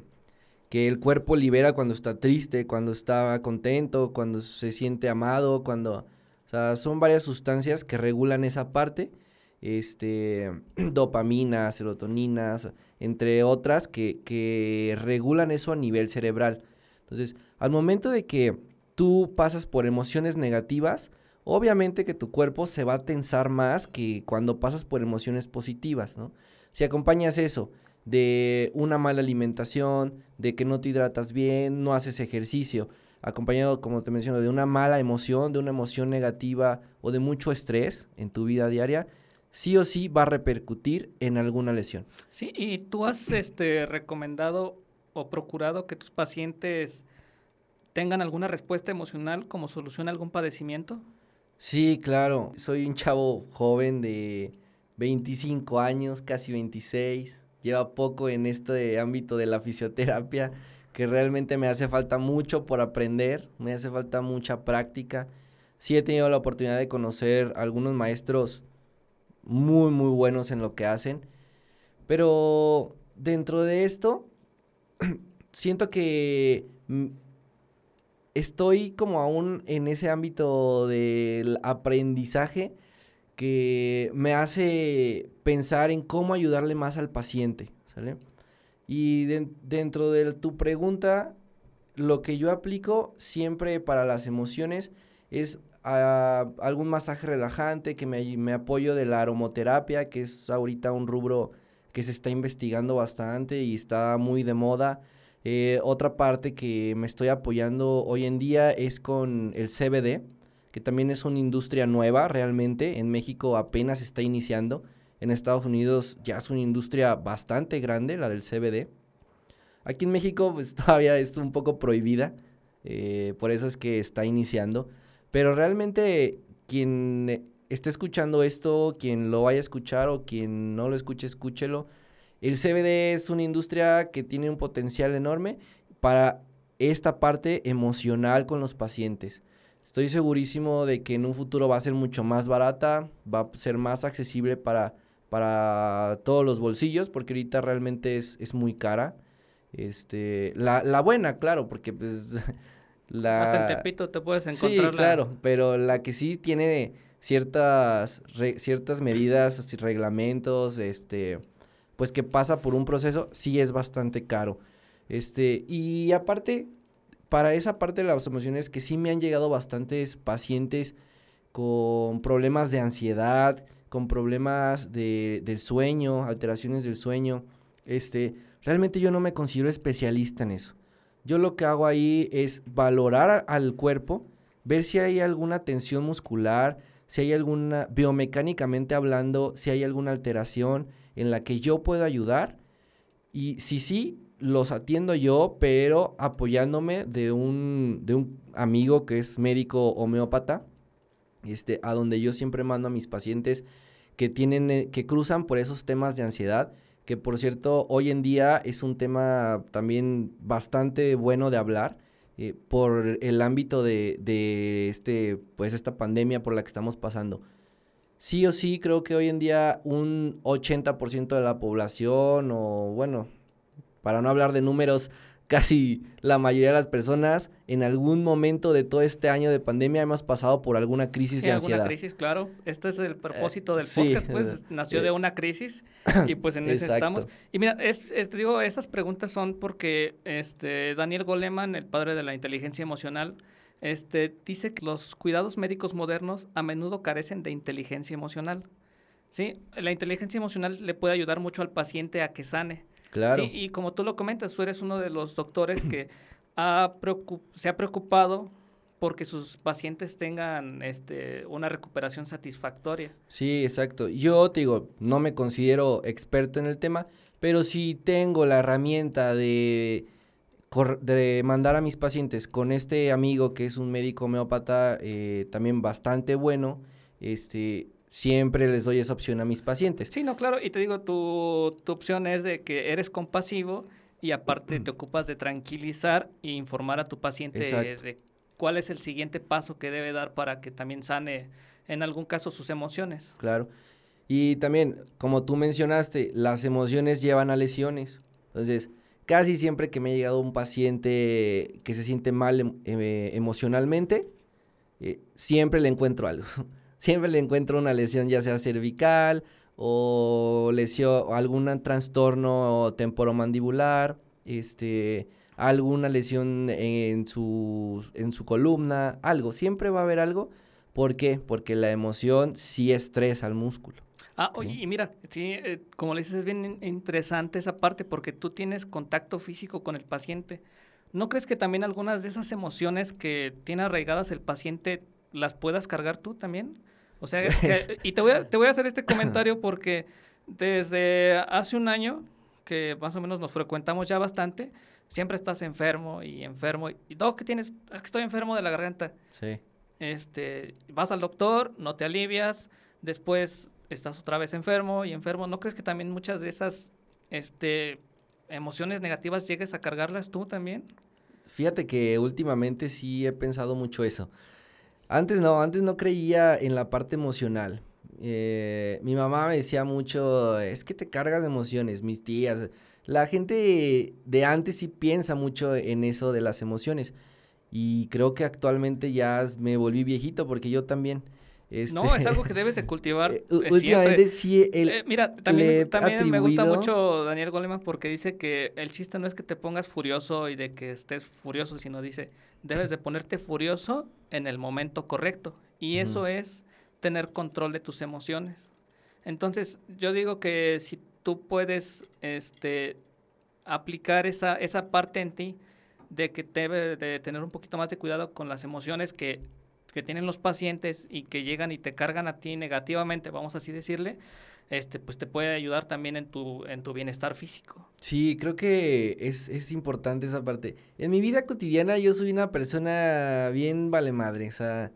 que el cuerpo libera cuando está triste, cuando está contento, cuando se siente amado, cuando... O sea, son varias sustancias que regulan esa parte, este, <clears throat> dopamina, serotonina, entre otras que, que regulan eso a nivel cerebral. Entonces, al momento de que tú pasas por emociones negativas, obviamente que tu cuerpo se va a tensar más que cuando pasas por emociones positivas, ¿no? Si acompañas eso de una mala alimentación, de que no te hidratas bien, no haces ejercicio, acompañado, como te menciono, de una mala emoción, de una emoción negativa o de mucho estrés en tu vida diaria, sí o sí va a repercutir en alguna lesión. Sí, y tú has este, recomendado o procurado que tus pacientes tengan alguna respuesta emocional como solución a algún padecimiento? Sí, claro. Soy un chavo joven de 25 años, casi 26. Lleva poco en este ámbito de la fisioterapia, que realmente me hace falta mucho por aprender, me hace falta mucha práctica. Sí he tenido la oportunidad de conocer algunos maestros muy, muy buenos en lo que hacen, pero dentro de esto, <clears throat> siento que estoy como aún en ese ámbito del aprendizaje que me hace pensar en cómo ayudarle más al paciente. Y dentro de tu pregunta, lo que yo aplico siempre para las emociones es ah, algún masaje relajante, que me, me apoyo de la aromoterapia, que es ahorita un rubro que se está investigando bastante y está muy de moda. Eh, otra parte que me estoy apoyando hoy en día es con el CBD, que también es una industria nueva realmente. En México apenas está iniciando. En Estados Unidos ya es una industria bastante grande, la del CBD. Aquí en México pues, <laughs> todavía es un poco prohibida, eh, por eso es que está iniciando. Pero realmente quien esté escuchando esto, quien lo vaya a escuchar o quien no lo escuche, escúchelo el CBD es una industria que tiene un potencial enorme para esta parte emocional con los pacientes. Estoy segurísimo de que en un futuro va a ser mucho más barata, va a ser más accesible para, para todos los bolsillos, porque ahorita realmente es, es muy cara. Este, la, la buena, claro, porque pues <laughs> la... Hasta en Tepito te puedes encontrar. Sí, claro, pero la que sí tiene ciertas, ciertas medidas, reglamentos, este, pues que pasa por un proceso, sí es bastante caro. Este, y aparte, para esa parte de las emociones que sí me han llegado bastantes pacientes con problemas de ansiedad, con problemas de, del sueño, alteraciones del sueño, este, realmente yo no me considero especialista en eso. Yo lo que hago ahí es valorar al cuerpo, ver si hay alguna tensión muscular, si hay alguna, biomecánicamente hablando, si hay alguna alteración, en la que yo puedo ayudar. Y si sí, los atiendo yo, pero apoyándome de un, de un amigo que es médico homeópata, este, a donde yo siempre mando a mis pacientes que tienen, eh, que cruzan por esos temas de ansiedad, que por cierto, hoy en día es un tema también bastante bueno de hablar, eh, por el ámbito de, de, este, pues esta pandemia por la que estamos pasando. Sí o sí creo que hoy en día un 80% de la población o bueno, para no hablar de números, casi la mayoría de las personas en algún momento de todo este año de pandemia hemos pasado por alguna crisis de ansiedad. alguna crisis, claro. Este es el propósito del podcast, pues nació de una crisis <coughs> y pues en eso estamos. Y mira, es, te digo, estas preguntas son porque este Daniel Goleman, el padre de la inteligencia emocional, este, dice que los cuidados médicos modernos a menudo carecen de inteligencia emocional. ¿sí? La inteligencia emocional le puede ayudar mucho al paciente a que sane. Claro. ¿sí? Y como tú lo comentas, tú eres uno de los doctores que <clears throat> ha se ha preocupado porque sus pacientes tengan este, una recuperación satisfactoria. Sí, exacto. Yo te digo, no me considero experto en el tema, pero si tengo la herramienta de de mandar a mis pacientes con este amigo que es un médico homeópata eh, también bastante bueno, este, siempre les doy esa opción a mis pacientes. Sí, no, claro, y te digo, tu, tu opción es de que eres compasivo y aparte te ocupas de tranquilizar e informar a tu paciente de, cuál es el siguiente paso que debe dar para que también sane en algún caso sus emociones. Claro. Y también, como tú mencionaste, las emociones llevan a lesiones. Entonces, Casi siempre que me ha llegado un paciente que se siente mal em, eh, emocionalmente, eh, siempre le encuentro algo. <laughs> siempre le encuentro una lesión, ya sea cervical o lesión, algún trastorno temporomandibular, este, alguna lesión en su, en su columna, algo. Siempre va a haber algo. ¿Por qué? Porque la emoción sí estresa al músculo. Ah, oye, y mira, sí, eh, como le dices, es bien interesante esa parte porque tú tienes contacto físico con el paciente. ¿No crees que también algunas de esas emociones que tiene arraigadas el paciente las puedas cargar tú también? O sea, <laughs> y te voy, a, te voy a hacer este comentario porque desde hace un año, que más o menos nos frecuentamos ya bastante, siempre estás enfermo y enfermo. Y todo que tienes, es que estoy enfermo de la garganta. Sí. Este, vas al doctor, no te alivias, después estás otra vez enfermo y enfermo. ¿No crees que también muchas de esas este, emociones negativas llegues a cargarlas tú también? Fíjate que últimamente sí he pensado mucho eso. Antes no, antes no creía en la parte emocional. Eh, mi mamá me decía mucho, es que te cargas de emociones, mis tías. La gente de antes sí piensa mucho en eso de las emociones. Y creo que actualmente ya me volví viejito porque yo también. No, es algo que debes de <laughs> cultivar. Eh, eh, últimamente sí. El, mira, también, también me gusta mucho Daniel Goleman porque dice que el chiste no es que te pongas furioso y de que estés furioso, sino dice, debes de ponerte furioso en el momento correcto. Y eso es tener control de tus emociones. Entonces, yo digo que si tú puedes este, aplicar esa, esa parte en ti de que debe de tener un poquito más de cuidado con las emociones que que tienen los pacientes y que llegan y te cargan a ti negativamente, vamos así decirle, este, pues te puede ayudar también en tu, en tu bienestar físico. Sí, creo que es, es importante esa parte. En mi vida cotidiana yo soy una persona bien vale madre, o sea,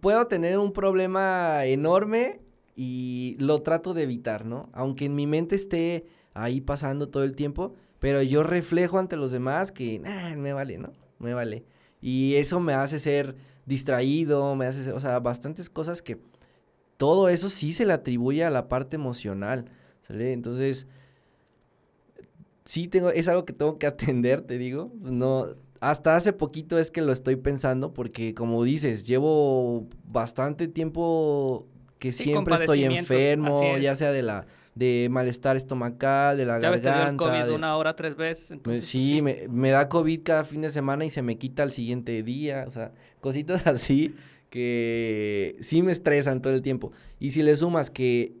puedo tener un problema enorme y lo trato de evitar, ¿no? Aunque en mi mente esté ahí pasando todo el tiempo, pero yo reflejo ante los demás que, nah, me vale, ¿no? Me vale. Y eso me hace ser distraído, me hace, o sea, bastantes cosas que todo eso sí se le atribuye a la parte emocional, ¿sale? Entonces, sí tengo, es algo que tengo que <laughs> atender, te digo, no, hasta hace poquito es que lo estoy pensando porque como dices, llevo bastante tiempo que siempre estoy enfermo, ya sea de la de malestar estomacal, de la garganta. COVID una hora tres veces. Entonces, sí, pues Me, me, da COVID cada fin de semana y se me quita el siguiente día. O sea, cositas <laughs> así que sí me estresan todo el tiempo. Y si le sumas que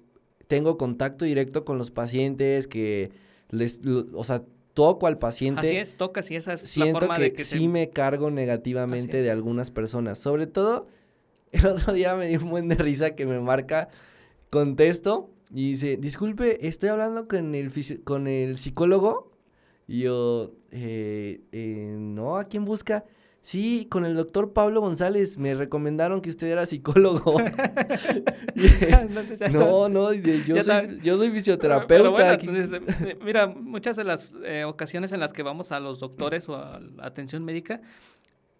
tengo contacto directo con los pacientes, que les, o sea, toco al paciente. Así es, tocas y esa es siento la forma que, de que sí me cargo negativamente de algunas personas. Sobre todo, <laughs> el otro día me dio un buen de risa que me marca, contesto y dice, disculpe, estoy hablando con el, con el psicólogo. Y yo, eh, eh, no, ¿a quién busca? Sí, con el doctor Pablo González. Me recomendaron que usted era psicólogo. <laughs> no, no, yo, soy, yo soy fisioterapeuta. Eh, mira, muchas de las ocasiones en las que vamos a los doctores o a la atención médica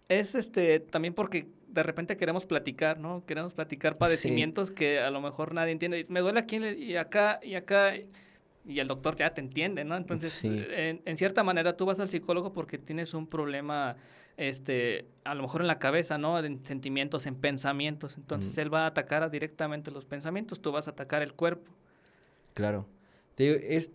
es este también porque de repente queremos platicar, ¿no? Queremos platicar padecimientos que a lo mejor nadie entiende. Me duele aquí y acá y acá y el doctor ya te entiende, ¿no? Entonces, en, cierta manera tú vas al psicólogo porque tienes un problema, este, a lo mejor en la cabeza, ¿no? En sentimientos, en pensamientos. Entonces él va a atacar directamente los pensamientos, tú vas a atacar el cuerpo. Claro. es,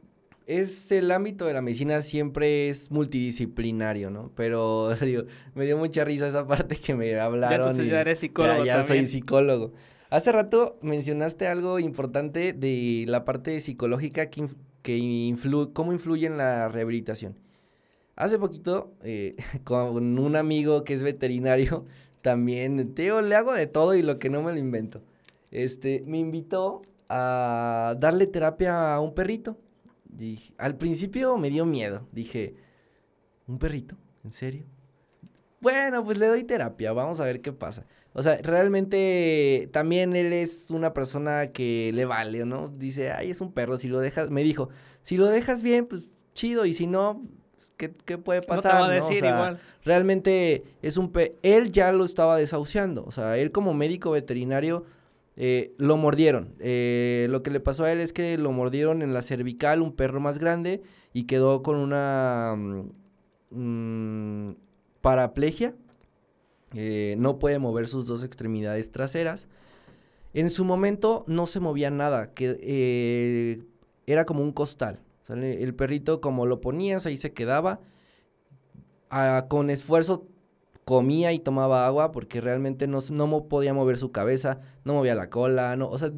es el ámbito de la medicina siempre es multidisciplinario, ¿no? Pero <laughs> digo, me dio mucha risa esa parte que me hablaron. Ya entonces ya eres psicólogo. Ya, soy psicólogo. Hace rato mencionaste algo importante de la parte psicológica que, que cómo influye en la rehabilitación. Hace poquito, eh, <laughs> con un amigo que es veterinario, <laughs> también, Teo, le hago de todo y lo que no me lo invento. Este, me invitó a darle terapia a un perrito al principio me dio miedo. Dije, ¿un perrito? ¿En serio? Bueno, pues le doy terapia, vamos a ver qué pasa. O sea, realmente también él es una persona que le vale, ¿no? Dice, ay, es un perro, si lo dejas, me dijo, si lo dejas bien, pues chido, y si no, ¿qué, puede pasar? No te va a decir igual. Realmente es un pe él ya lo estaba desahuciando, o sea, él como médico veterinario eh, lo mordieron. Eh, lo que le pasó a él es que lo mordieron en la cervical un perro más grande y quedó con una mm, mm, paraplegia. Eh, no puede mover sus dos extremidades traseras. En su momento no se movía nada, que era como un costal. El perrito como lo ponías ahí se quedaba. Ah, con esfuerzo comía y tomaba agua porque realmente no, no podía mover su cabeza, no movía la cola, no, o sea,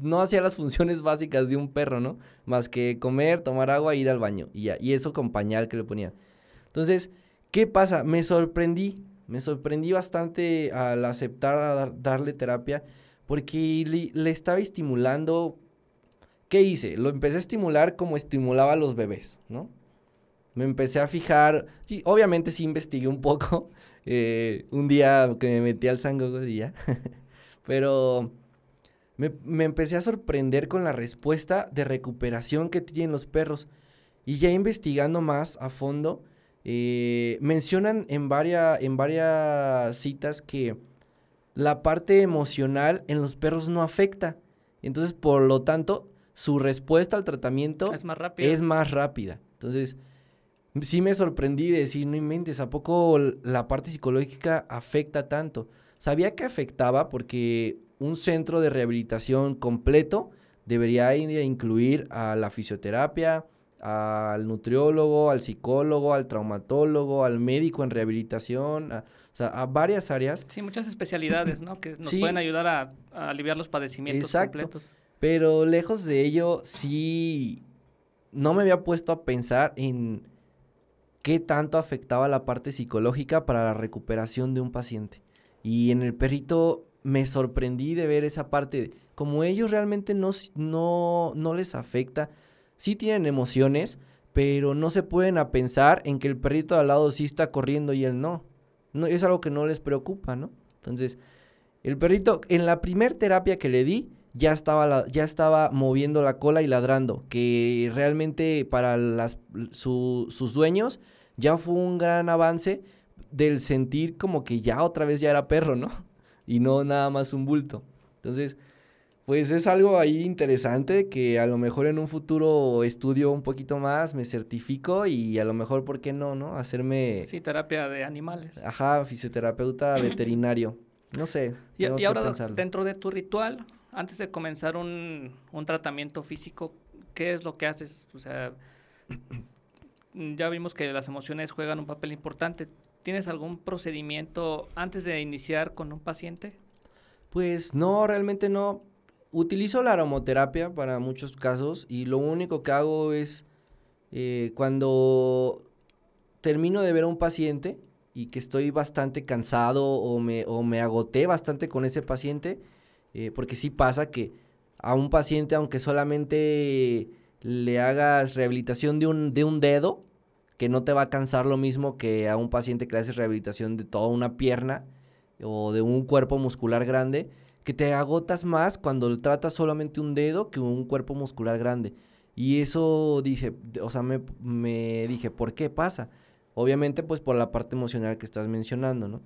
no hacía las <laughs> funciones básicas de un perro, ¿no? Más que comer, tomar agua ir al baño. Y ya, y eso con pañal que le ponían. Entonces, ¿qué pasa? Me sorprendí, me sorprendí bastante al aceptar darle terapia porque le, estaba estimulando. ¿Qué hice? Lo empecé a estimular como estimulaba a los bebés, ¿no? Me empecé a fijar, sí, obviamente sí investigué un poco, <laughs> eh, un día que me metí al Sango y ya, <laughs> pero me, me, empecé a sorprender con la respuesta de recuperación que tienen los perros. Y ya investigando más a fondo, eh, mencionan en, varias, en varias citas que la parte emocional en los perros no afecta. Entonces, por lo tanto, su respuesta al tratamiento es más rápida. Es más rápida. Entonces, sí me sorprendí de decir, no inventes, ¿a poco la parte psicológica afecta tanto? Sabía que afectaba porque un centro de rehabilitación completo debería incluir a la fisioterapia, al nutriólogo, al psicólogo, al traumatólogo, al médico en rehabilitación, a, o sea, a varias áreas. Sí, muchas especialidades, ¿no? Que nos pueden ayudar a, aliviar los padecimientos exacto, completos. Pero lejos de ello, sí, no me había puesto a pensar en qué tanto afectaba la parte psicológica para la recuperación de un paciente. Y en el perrito me sorprendí de ver esa parte, como ellos realmente no, no, no les afecta, sí tienen emociones, pero no se pueden a pensar en que el perrito de al lado sí está corriendo y él no. no es algo que no les preocupa, ¿no? Entonces, el perrito, en la primer terapia que le di, ya estaba, ya estaba moviendo la cola y ladrando, que realmente para las, sus dueños ya fue un gran avance del sentir como que ya otra vez ya era perro, ¿no? <laughs> Y no nada más un bulto. Entonces, pues es algo ahí interesante que a lo mejor en un futuro estudio un poquito más, me certifico y a lo mejor, ¿por qué no, no? Hacerme... Sí, terapia de animales. Ajá, fisioterapeuta <coughs> veterinario. No sé. Y, y ahora, dentro de tu ritual, antes de comenzar un, un tratamiento físico, ¿qué es lo que haces? O sea, ya vimos que las emociones juegan un papel importante. ¿Tienes algún procedimiento antes de iniciar con un paciente? Pues no, realmente no. Utilizo la aromoterapia para muchos casos y lo único que hago es eh, cuando termino de ver a un paciente y que estoy bastante cansado o me, o me agoté bastante con ese paciente, eh, porque sí pasa que a un paciente, aunque solamente le hagas rehabilitación de un, de un dedo, que no te va a cansar lo mismo que a un paciente que le haces rehabilitación de toda una pierna o de un cuerpo muscular grande, que te agotas más cuando tratas solamente un dedo que un cuerpo muscular grande. Y eso dije, o sea, me, me dije, ¿por qué pasa? Obviamente, pues por la parte emocional que estás mencionando, ¿no?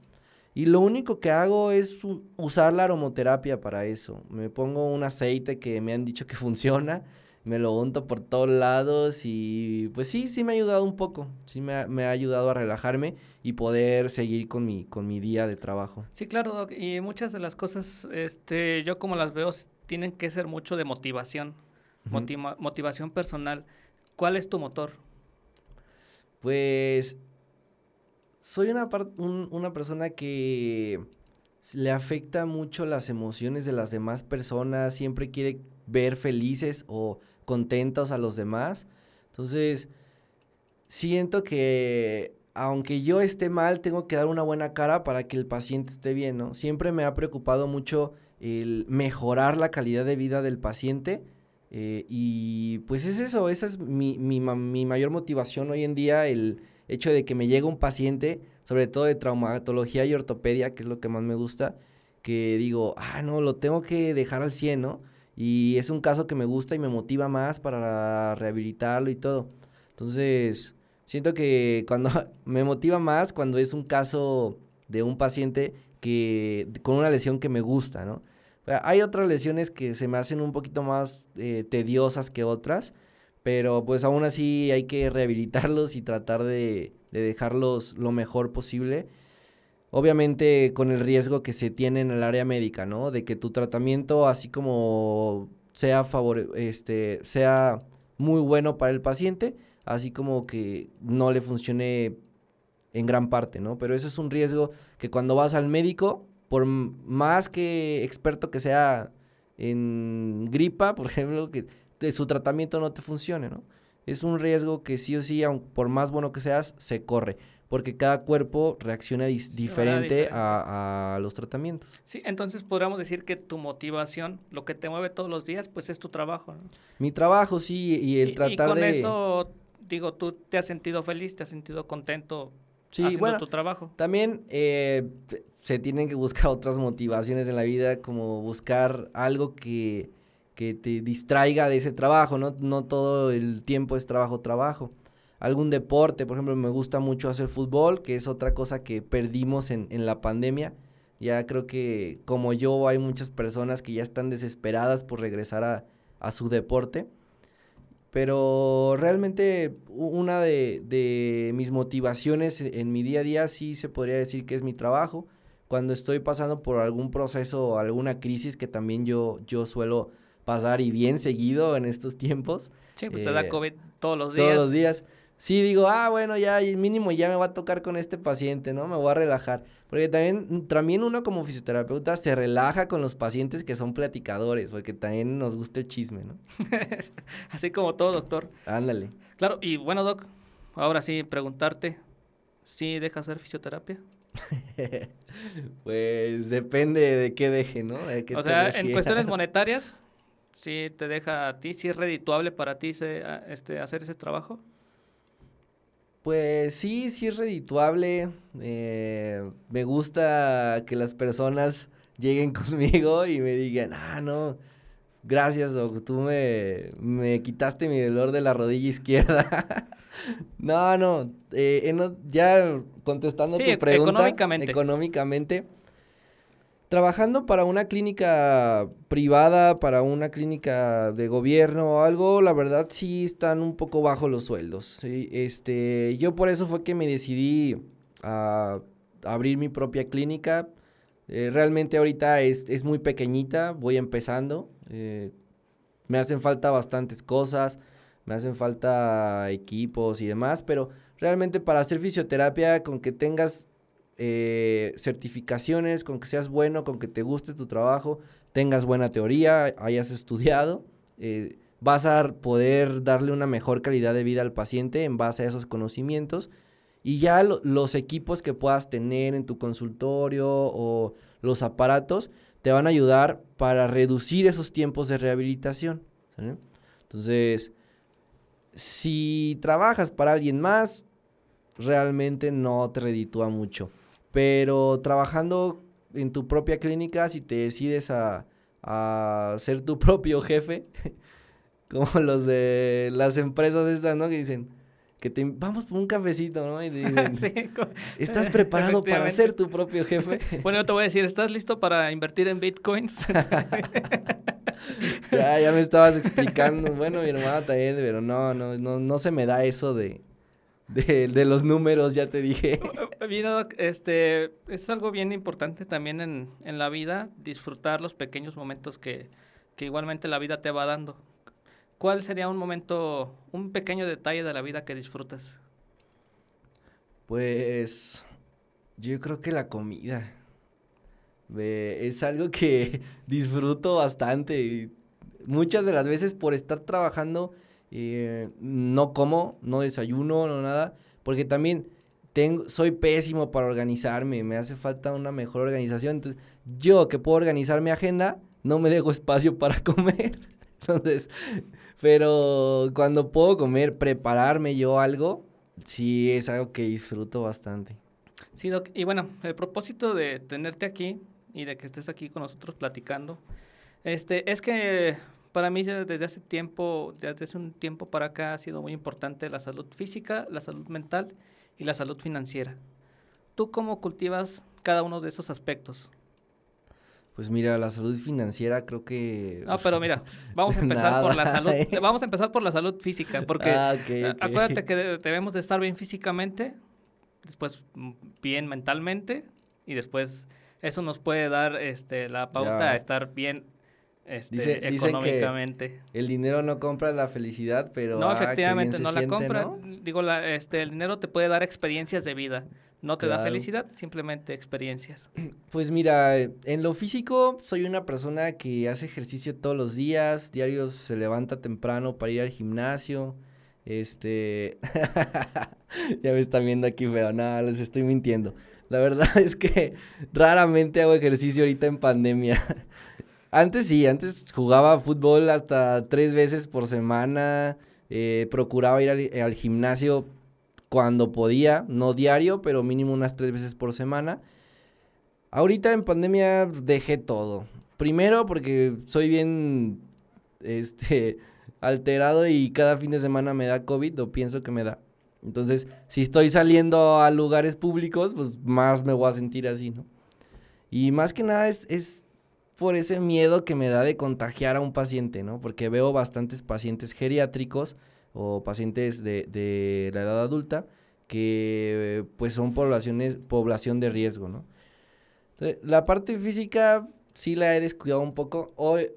Y lo único que hago es usar la aromoterapia para eso. Me pongo un aceite que me han dicho que <laughs> funciona me lo unto por todos lados y pues sí, sí me ha ayudado un poco, sí me ha, me ha ayudado a relajarme y poder seguir con mi, con mi día de trabajo. Sí, claro, y muchas de las cosas, este, yo como las veo, tienen que ser mucho de motivación, motivación personal. ¿Cuál es tu motor? Pues soy una, una persona que le afecta mucho las emociones de las demás personas, siempre quiere ver felices o contentos a los demás. Entonces, siento que aunque yo esté mal, tengo que dar una buena cara para que el paciente esté bien, ¿no? Siempre me ha preocupado mucho el mejorar la calidad de vida del paciente. Eh, y pues es eso, esa es mi, mi, mi, mayor motivación hoy en día, el hecho de que me llegue un paciente, sobre todo de traumatología y ortopedia, que es lo que más me gusta, que digo, ah, no, lo tengo que dejar al 100, ¿no? Y es un caso que me gusta y me motiva más para rehabilitarlo y todo. Entonces, siento que <laughs> cuando me motiva más cuando es un caso de un paciente que con una lesión que me gusta, ¿no? Hay otras lesiones que se me hacen un poquito más eh, tediosas que otras, pero pues aún así hay que rehabilitarlos y tratar de, de dejarlos lo mejor posible obviamente con el riesgo que se tiene en el área médica, ¿no? De que tu tratamiento, así como sea, favor este, sea muy bueno para el paciente, así como que no le funcione en gran parte, ¿no? Pero eso es un riesgo que cuando vas al médico, por más que experto que sea en gripa, <laughs> por ejemplo, que su tratamiento no te funcione, ¿no? Es un riesgo que sí o sí, por más bueno que seas, se corre, porque cada cuerpo reacciona diferente, A, los tratamientos. Sí, entonces podríamos decir que tu motivación, lo que te mueve todos los días, pues es tu trabajo. ¿no? Mi trabajo, sí, y el tratar de... Y con eso, digo, tú te has sentido feliz, te has sentido contento sí, haciendo tu trabajo. También eh, se tienen que buscar <laughs> otras motivaciones en la vida, como buscar algo que que te distraiga de ese trabajo, ¿no? No todo el tiempo es trabajo, trabajo. Algún deporte, por ejemplo, me gusta mucho hacer fútbol, que es otra cosa que perdimos en, en la pandemia. Ya creo que como yo hay muchas personas que ya están desesperadas por regresar a, a su deporte. Pero realmente una de, de, mis motivaciones en mi día a día sí se podría decir que es mi trabajo. Cuando estoy pasando por algún proceso o alguna crisis que también yo, yo suelo pasar y bien seguido en estos tiempos. Sí, pues te da eh, COVID todos los días. Todos los días. Sí, digo, ah, bueno, ya mínimo ya me va a tocar con este paciente, ¿no? Me voy a relajar. Porque también, también uno como fisioterapeuta se relaja con los pacientes que son platicadores, porque también nos gusta el chisme, ¿no? <laughs> Así como todo, doctor. Ándale. Claro, y bueno, doc, ahora sí, preguntarte, ¿sí deja hacer fisioterapia? <laughs> pues depende de qué deje, ¿no? o sea, en cuestiones <laughs> monetarias, sí te deja a ti, sí es redituable para ti este, hacer ese trabajo? Pues sí, sí es redituable. Eh, me gusta que las personas lleguen <laughs> conmigo y me digan, ah, no, gracias, tú me, me quitaste mi dolor de la rodilla izquierda. <laughs> no, no, eh, ya contestando tu pregunta. Económicamente. Económicamente trabajando para una clínica privada, para una clínica de gobierno o algo, la verdad sí están un poco bajos los sueldos. Este, yo por eso fue que me decidí a abrir mi propia clínica. Eh, realmente ahorita es, muy pequeñita, voy empezando. Eh, me hacen falta bastantes cosas, me hacen falta equipos y demás, pero realmente para hacer fisioterapia, con que tengas eh, certificaciones, con que seas bueno, con que te guste tu trabajo, tengas buena teoría, hayas estudiado, eh, vas a poder darle una mejor calidad de vida al paciente en base a esos conocimientos. Y ya los equipos que puedas tener en tu consultorio o los aparatos te van a ayudar para reducir esos tiempos de rehabilitación. Entonces, si trabajas para alguien más, realmente no te reditúa mucho. Pero trabajando en tu propia clínica, si te decides a, ser tu <laughs> propio jefe, <laughs> como los de las empresas estas, ¿no? Que dicen que te vamos por un cafecito, ¿no? Y <laughs> dicen, ¿estás preparado para ser tu propio jefe? bueno, yo te voy a decir, ¿estás listo para invertir en bitcoins? ya, ya me estabas explicando. Bueno, mi hermana también, pero no, no, no, no se me da eso de de, los números, ya te dije. <laughs> Mira, este, es algo bien importante también en, en la vida, disfrutar los pequeños momentos que, que igualmente la vida te va dando. ¿Cuál sería un momento, un pequeño detalle de la vida que disfrutas? Pues yo creo que la comida. es algo que <laughs> disfruto bastante. Muchas de las veces por estar trabajando eh, no como, no desayuno, no nada, porque también tengo, soy pésimo para organizarme, me hace falta una mejor organización. Entonces, yo que puedo organizar mi agenda, no me dejo espacio para <laughs> comer. Entonces, pero cuando puedo comer, prepararme yo algo, sí es algo que disfruto bastante. Sí. Y bueno, el propósito de tenerte aquí y de que estés aquí con nosotros platicando, este, es que para mí desde hace tiempo, desde hace un tiempo para acá ha sido muy importante la salud física, la salud mental y la salud financiera. ¿Tú cómo cultivas cada uno de esos aspectos? Pues mira, la salud financiera creo que... No, pero mira, <laughs> vamos a empezar por la salud, vamos a empezar por la salud física, porque ah, acuérdate que debemos de estar bien físicamente, después mm, bien mentalmente y después eso nos puede dar este, la pauta a estar bien este, económicamente. el dinero no compra la felicidad, pero... No, ah, efectivamente, no la compra. digo, la, este, el dinero te puede dar experiencias de vida. No te da felicidad, simplemente experiencias. <clears throat> Pues mira, en lo físico soy una persona que hace ejercicio todos los días, diarios se levanta temprano para ir al gimnasio. Este, <laughs> ya me están viendo aquí feo, nada, les estoy mintiendo. La verdad <laughs> es que raramente hago ejercicio ahorita en pandemia. Antes sí, antes jugaba fútbol hasta tres veces por semana, eh, procuraba ir al, gimnasio cuando podía, no diario, pero mínimo unas tres veces por semana. Ahorita en pandemia dejé todo. Primero porque soy bien este <laughs> alterado y cada fin de semana me da COVID o pienso que me da. Entonces, si estoy saliendo a lugares públicos, pues más me voy a sentir así, ¿no? Y más que nada es por ese miedo que me da de contagiar a un paciente, ¿no? Porque veo bastantes pacientes geriátricos o pacientes de, de la edad adulta que pues son poblaciones, población de riesgo, ¿no? la parte física sí la he descuidado un poco. Hoy,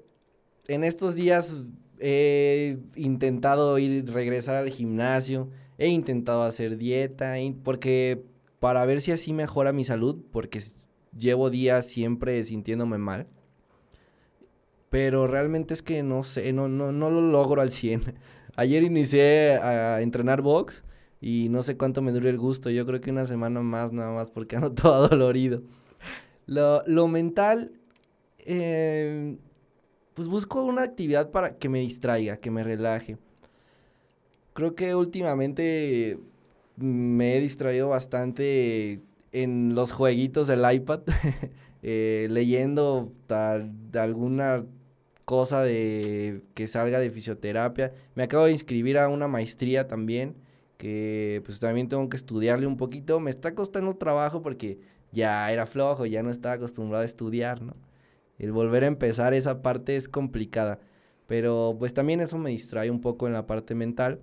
en estos días he intentado ir, regresar al gimnasio, he intentado hacer dieta, porque para ver si así mejora mi salud, porque llevo días siempre sintiéndome mal. Pero realmente es que no sé, no, no, no lo logro al 100. <laughs> Ayer inicié a entrenar box y no sé cuánto me dure el gusto. Yo creo que una semana más nada más porque <laughs> ando todo dolorido. Lo, lo mental, eh, pues busco una actividad para que me distraiga, que me relaje. Creo que últimamente me he distraído bastante en los jueguitos del iPad, <laughs> eh, leyendo tal, alguna cosa de que salga de fisioterapia. Me acabo de inscribir a una maestría también, que pues también tengo que estudiarle un poquito. Me está costando trabajo porque ya era flojo, ya no estaba acostumbrado a estudiar, ¿no? El volver a empezar esa parte es complicada. Pero pues también eso me distrae un poco en la parte mental,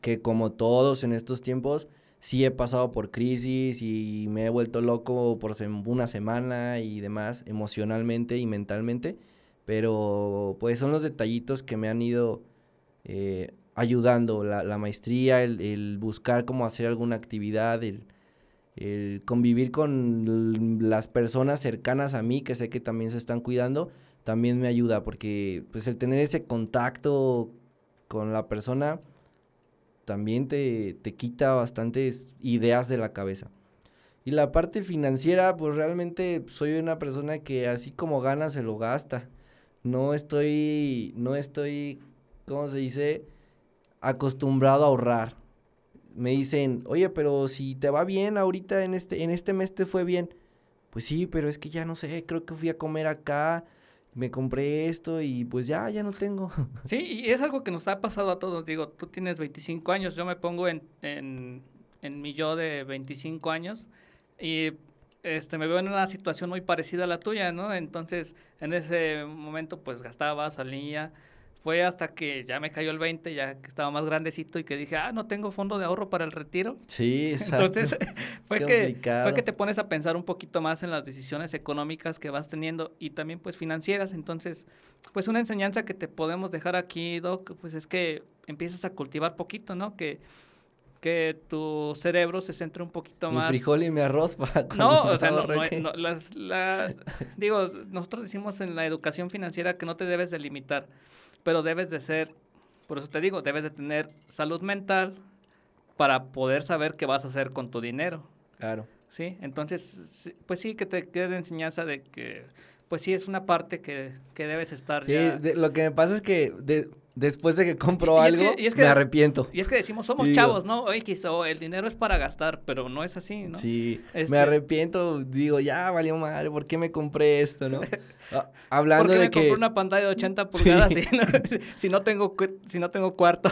que como todos en estos tiempos, sí he pasado por crisis y me he vuelto loco por una semana y demás, emocionalmente y mentalmente. Pero pues son los detallitos que me han ido eh, ayudando, la, maestría, el, buscar cómo hacer alguna actividad, el, convivir con las personas cercanas a mí, que sé que también se están cuidando, también me ayuda, porque pues el tener ese contacto con la persona también te, te quita bastantes ideas de la cabeza. Y la parte financiera, pues realmente soy una persona que así como gana se lo gasta no estoy, no estoy, ¿cómo se dice? Acostumbrado a ahorrar. Me dicen, oye, pero si te va bien ahorita en este, en este mes te fue bien. Pues sí, pero es que ya no sé, creo que fui a comer acá, me compré esto y pues ya, ya no tengo. <laughs> Sí, y es algo que nos ha pasado a todos. Digo, tú tienes 25 años, yo me pongo en, en, en mi yo de 25 años y este, me veo en una situación muy parecida a la tuya, ¿no? Entonces, en ese momento, pues gastaba, salía. Fue hasta que ya me cayó el 20, ya que estaba más grandecito y que dije, ah, no tengo fondo de ahorro para el retiro. Sí, <laughs> exacto. Entonces, <laughs> <laughs> fue que, fue que te pones a pensar un poquito más en las decisiones económicas que vas teniendo y también, pues, financieras. Entonces, pues, una enseñanza que te podemos dejar aquí, Doc, pues, es que empiezas a cultivar poquito, ¿no? Que que tu cerebro se centre un poquito más. Mi frijol y mi arroz <laughs> para No, o sea, no, no, las, la, digo, nosotros decimos en la educación financiera que no te debes de limitar, pero debes de ser, por eso te digo, debes de tener salud mental para poder saber qué vas a hacer con tu dinero. Claro. Sí, entonces, pues sí, que te quede enseñanza de que, pues sí, es una parte que, que debes estar sí, lo que me pasa es que de, después de que compro algo, me arrepiento. Y es que decimos, somos chavos, ¿no? Oye, quiso, el dinero es para gastar, pero no es así, ¿no? Sí, me este arrepiento, digo, ya valió madre, ¿por qué me compré esto, no? Ah, hablando ¿Por qué me compré una pantalla de 80 <laughs> pulgadas si, no, <laughs> tengo, si no tengo cuarto?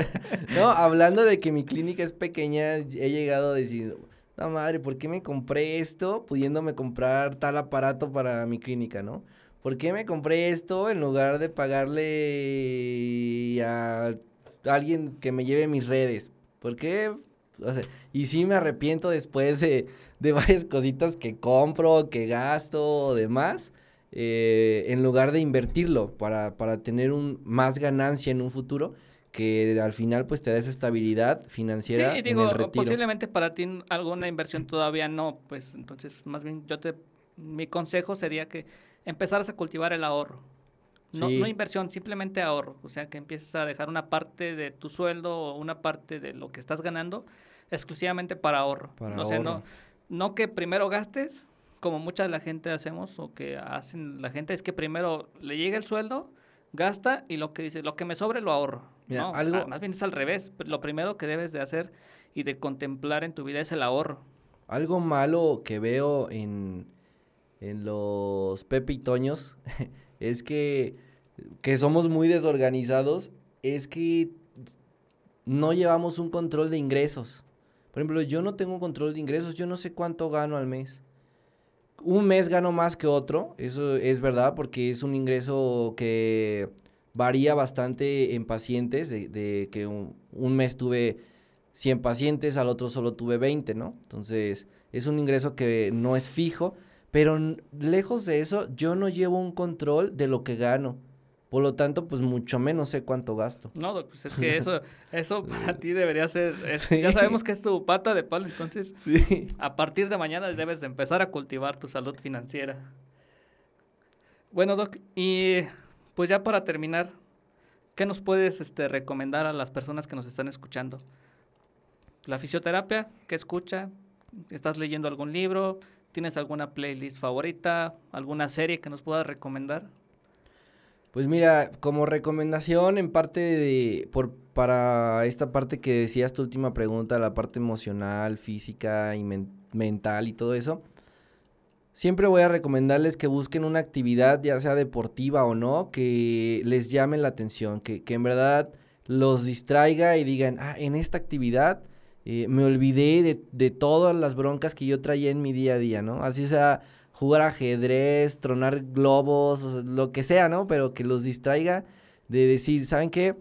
<laughs> no, hablando de que mi clínica es pequeña, he llegado a decir, no madre, ¿por qué me compré esto pudiéndome comprar tal aparato para mi clínica, no? ¿Por qué me compré esto en lugar de pagarle a alguien que me lleve mis redes? ¿Por qué? y sí me arrepiento después de, <laughs> varias cositas que compro, que gasto o demás, eh, en lugar de invertirlo para, tener un, más ganancia en un futuro, que al final pues te da esa estabilidad financiera sí, digo, posiblemente para ti alguna inversión todavía no, pues entonces más bien yo te mi consejo sería que empezaras a cultivar el ahorro. No, no inversión, simplemente ahorro. O sea, que empieces a dejar una parte de tu sueldo o una parte de lo que estás ganando exclusivamente para ahorro. Para o sea, no, no que primero gastes, como mucha de la gente hacemos o que hacen la gente, es que primero le llega el sueldo, gasta y lo que dice, lo que me sobre lo ahorro. no, algo... Ah, más bien es al revés. Lo primero que debes de hacer y de contemplar en tu vida es el ahorro. Algo malo que veo en, en los Pepe y Toños <laughs> es que, que somos muy desorganizados, es que no llevamos un control de ingresos. Por ejemplo, yo no tengo un control de ingresos, yo no sé cuánto gano al mes. Un mes gano más que otro, eso es verdad, porque es un ingreso que varía bastante en pacientes, de, que un, un, mes tuve 100 pacientes, al otro solo tuve 20, ¿no? Entonces, es un ingreso que no es fijo, pero lejos de eso, yo no llevo un control de lo que gano. Por lo tanto, pues mucho menos sé cuánto gasto. No, pues es que eso, <laughs> eso para ti debería ser, ya sabemos que es tu pata de palo, entonces sí. a partir de mañana debes de empezar a cultivar tu salud financiera. Bueno, Doc, y pues ya para terminar, ¿qué nos puedes este, recomendar a las personas que nos están escuchando? La fisioterapia, ¿qué escucha? ¿Estás leyendo algún libro? ¿Tienes alguna playlist favorita? ¿Alguna serie que nos puedas recomendar? Pues mira, como recomendación en parte de, por, para esta parte que decías tu última pregunta, la parte emocional, física y mental y todo eso, siempre voy a recomendarles que busquen una actividad, ya sea deportiva o no, que les llame la atención, que, que en verdad los distraiga y digan, ah, en esta actividad me olvidé de, de, todas las broncas que yo traía en mi día a día, ¿no? Así sea jugar ajedrez, tronar globos, lo que sea, ¿no? Pero que los distraiga de decir, ¿saben qué?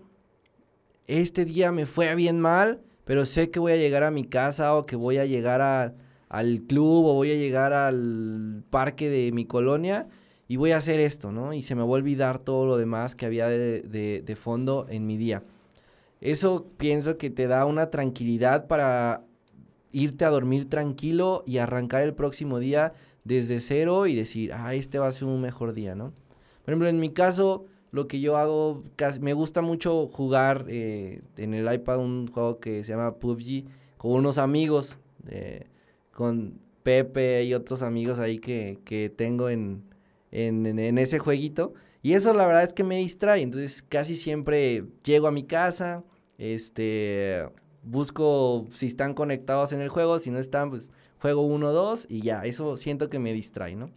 Este día me fue bien mal, pero sé que voy a llegar a mi casa o que voy a llegar al club o voy a llegar al parque de mi colonia y voy a hacer esto, ¿no? Y se me va a olvidar todo lo demás que había de, de fondo en mi día. Eso pienso que te da una tranquilidad para irte a dormir tranquilo y arrancar el próximo día desde cero y decir, ah, este va a ser un mejor día, ¿no? Por ejemplo, en mi caso, lo que yo hago, me gusta mucho jugar eh, en el iPad un juego que se llama PUBG con unos amigos, con Pepe y otros amigos ahí que, que tengo en, en, en ese jueguito. Y eso la verdad es que me distrae. Entonces casi siempre llego a mi casa, este, busco si están conectados en el juego, si no están, pues juego uno, dos y ya, eso siento que me distrae, ¿no?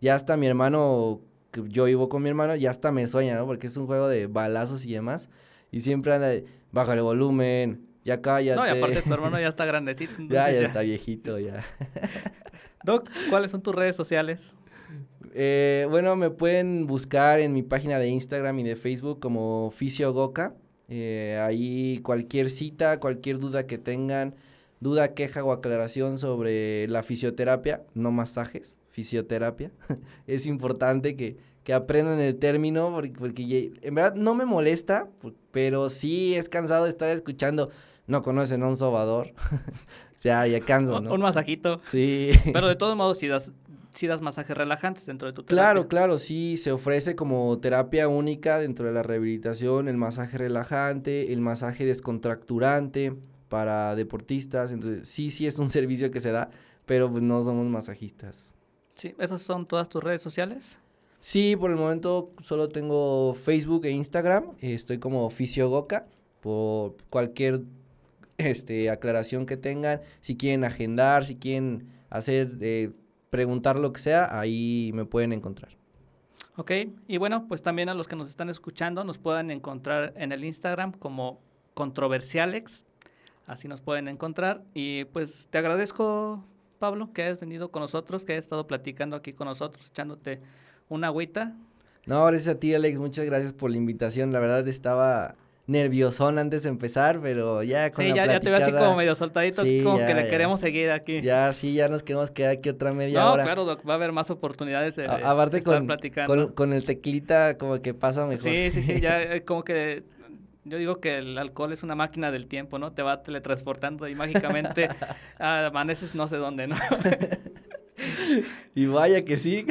Ya hasta mi hermano, que yo vivo con mi hermano, ya hasta me sueña, ¿no? Porque es un juego de balazos y demás. Y siempre anda de, bájale volumen, ya cállate. No, y aparte tu hermano <laughs> ya está grandecito. ya, ya, está viejito, ya. <laughs> Doc, ¿cuáles son tus redes sociales? Eh, bueno, me pueden buscar en mi página de Instagram y de Facebook como Fisio Goka. Eh, ahí cualquier cita, cualquier duda que tengan, duda, queja o aclaración sobre la fisioterapia, no masajes, fisioterapia. <laughs> es importante que, que, aprendan el término porque, porque, en verdad no me molesta, pero sí es cansado de estar escuchando, no conocen a un sobador. <laughs> o sea, ya canso, ¿no? Un masajito. Sí. Pero de todos modos, si das si das masajes relajantes dentro de tu terapia. Claro, claro, sí, se ofrece como terapia única dentro de la rehabilitación, el masaje relajante, el masaje descontracturante para deportistas, entonces sí, sí es un <laughs> servicio que se da, pero pues no somos masajistas. Sí, ¿esas son todas tus redes sociales? Sí, por el momento solo tengo Facebook e Instagram, estoy como Oficio Goka, por cualquier este, aclaración que tengan, si quieren agendar, si quieren hacer... Eh, preguntar lo que sea, ahí me pueden encontrar. Ok, y bueno, pues también a los que nos están escuchando nos pueden encontrar en el Instagram como controversialex, así nos pueden encontrar. Y pues te agradezco, Pablo, que hayas venido con nosotros, que hayas estado platicando aquí con nosotros, echándote una agüita. No, gracias a ti, Alex, muchas gracias por la invitación. La verdad estaba nerviosón antes de empezar, pero ya con sí, ya, ya te veo así como medio soltadito, como que le queremos seguir aquí. Ya, sí, ya nos queremos quedar aquí otra media hora. No, claro, Doc, va a haber más oportunidades de, aparte con, Con, con, el teclita como que pasa mejor. Sí, sí, sí, ya <laughs> eh, como que Yo digo que el alcohol es una máquina del tiempo, ¿no? Te va teletransportando y mágicamente <laughs> amaneces no sé dónde, ¿no? y vaya que sí.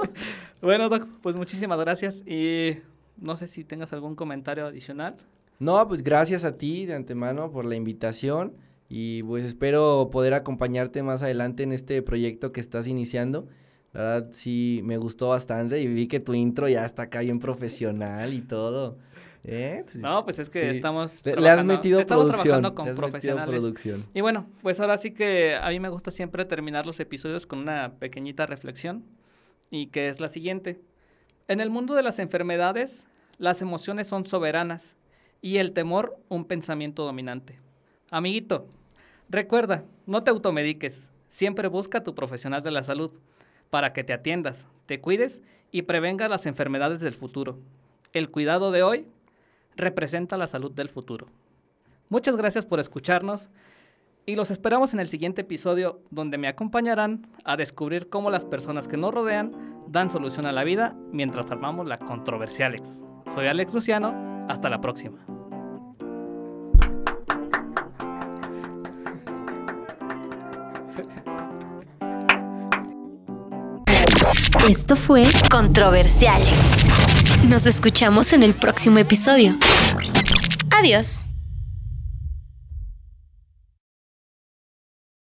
<laughs> bueno, Doc, pues muchísimas gracias y no sé si tengas algún comentario adicional. No, pues gracias a ti de antemano por la invitación y pues espero poder acompañarte más adelante en este proyecto que estás iniciando. La verdad sí me gustó bastante y vi que tu intro ya está acá bien profesional y todo. ¿Eh? No, pues es que estamos. Le, has metido estamos producción. Trabajando con profesionales. Y bueno, pues ahora sí que a mí me gusta siempre terminar los episodios con una pequeñita reflexión y que es la siguiente. En el mundo de las enfermedades, las emociones son soberanas y el temor un pensamiento dominante. Amiguito, recuerda, no te automediques. Siempre busca a tu profesional de la salud para que te atiendas, te cuides y prevengas las enfermedades del futuro. El cuidado de hoy representa la salud del futuro. Muchas gracias por escucharnos y los esperamos en el siguiente episodio donde me acompañarán a descubrir cómo las personas que nos rodean dan solución a la vida mientras armamos la controversialex. Soy Alex Luciano, hasta la próxima. Esto fue Controversiales. Nos escuchamos en el próximo episodio. Adiós.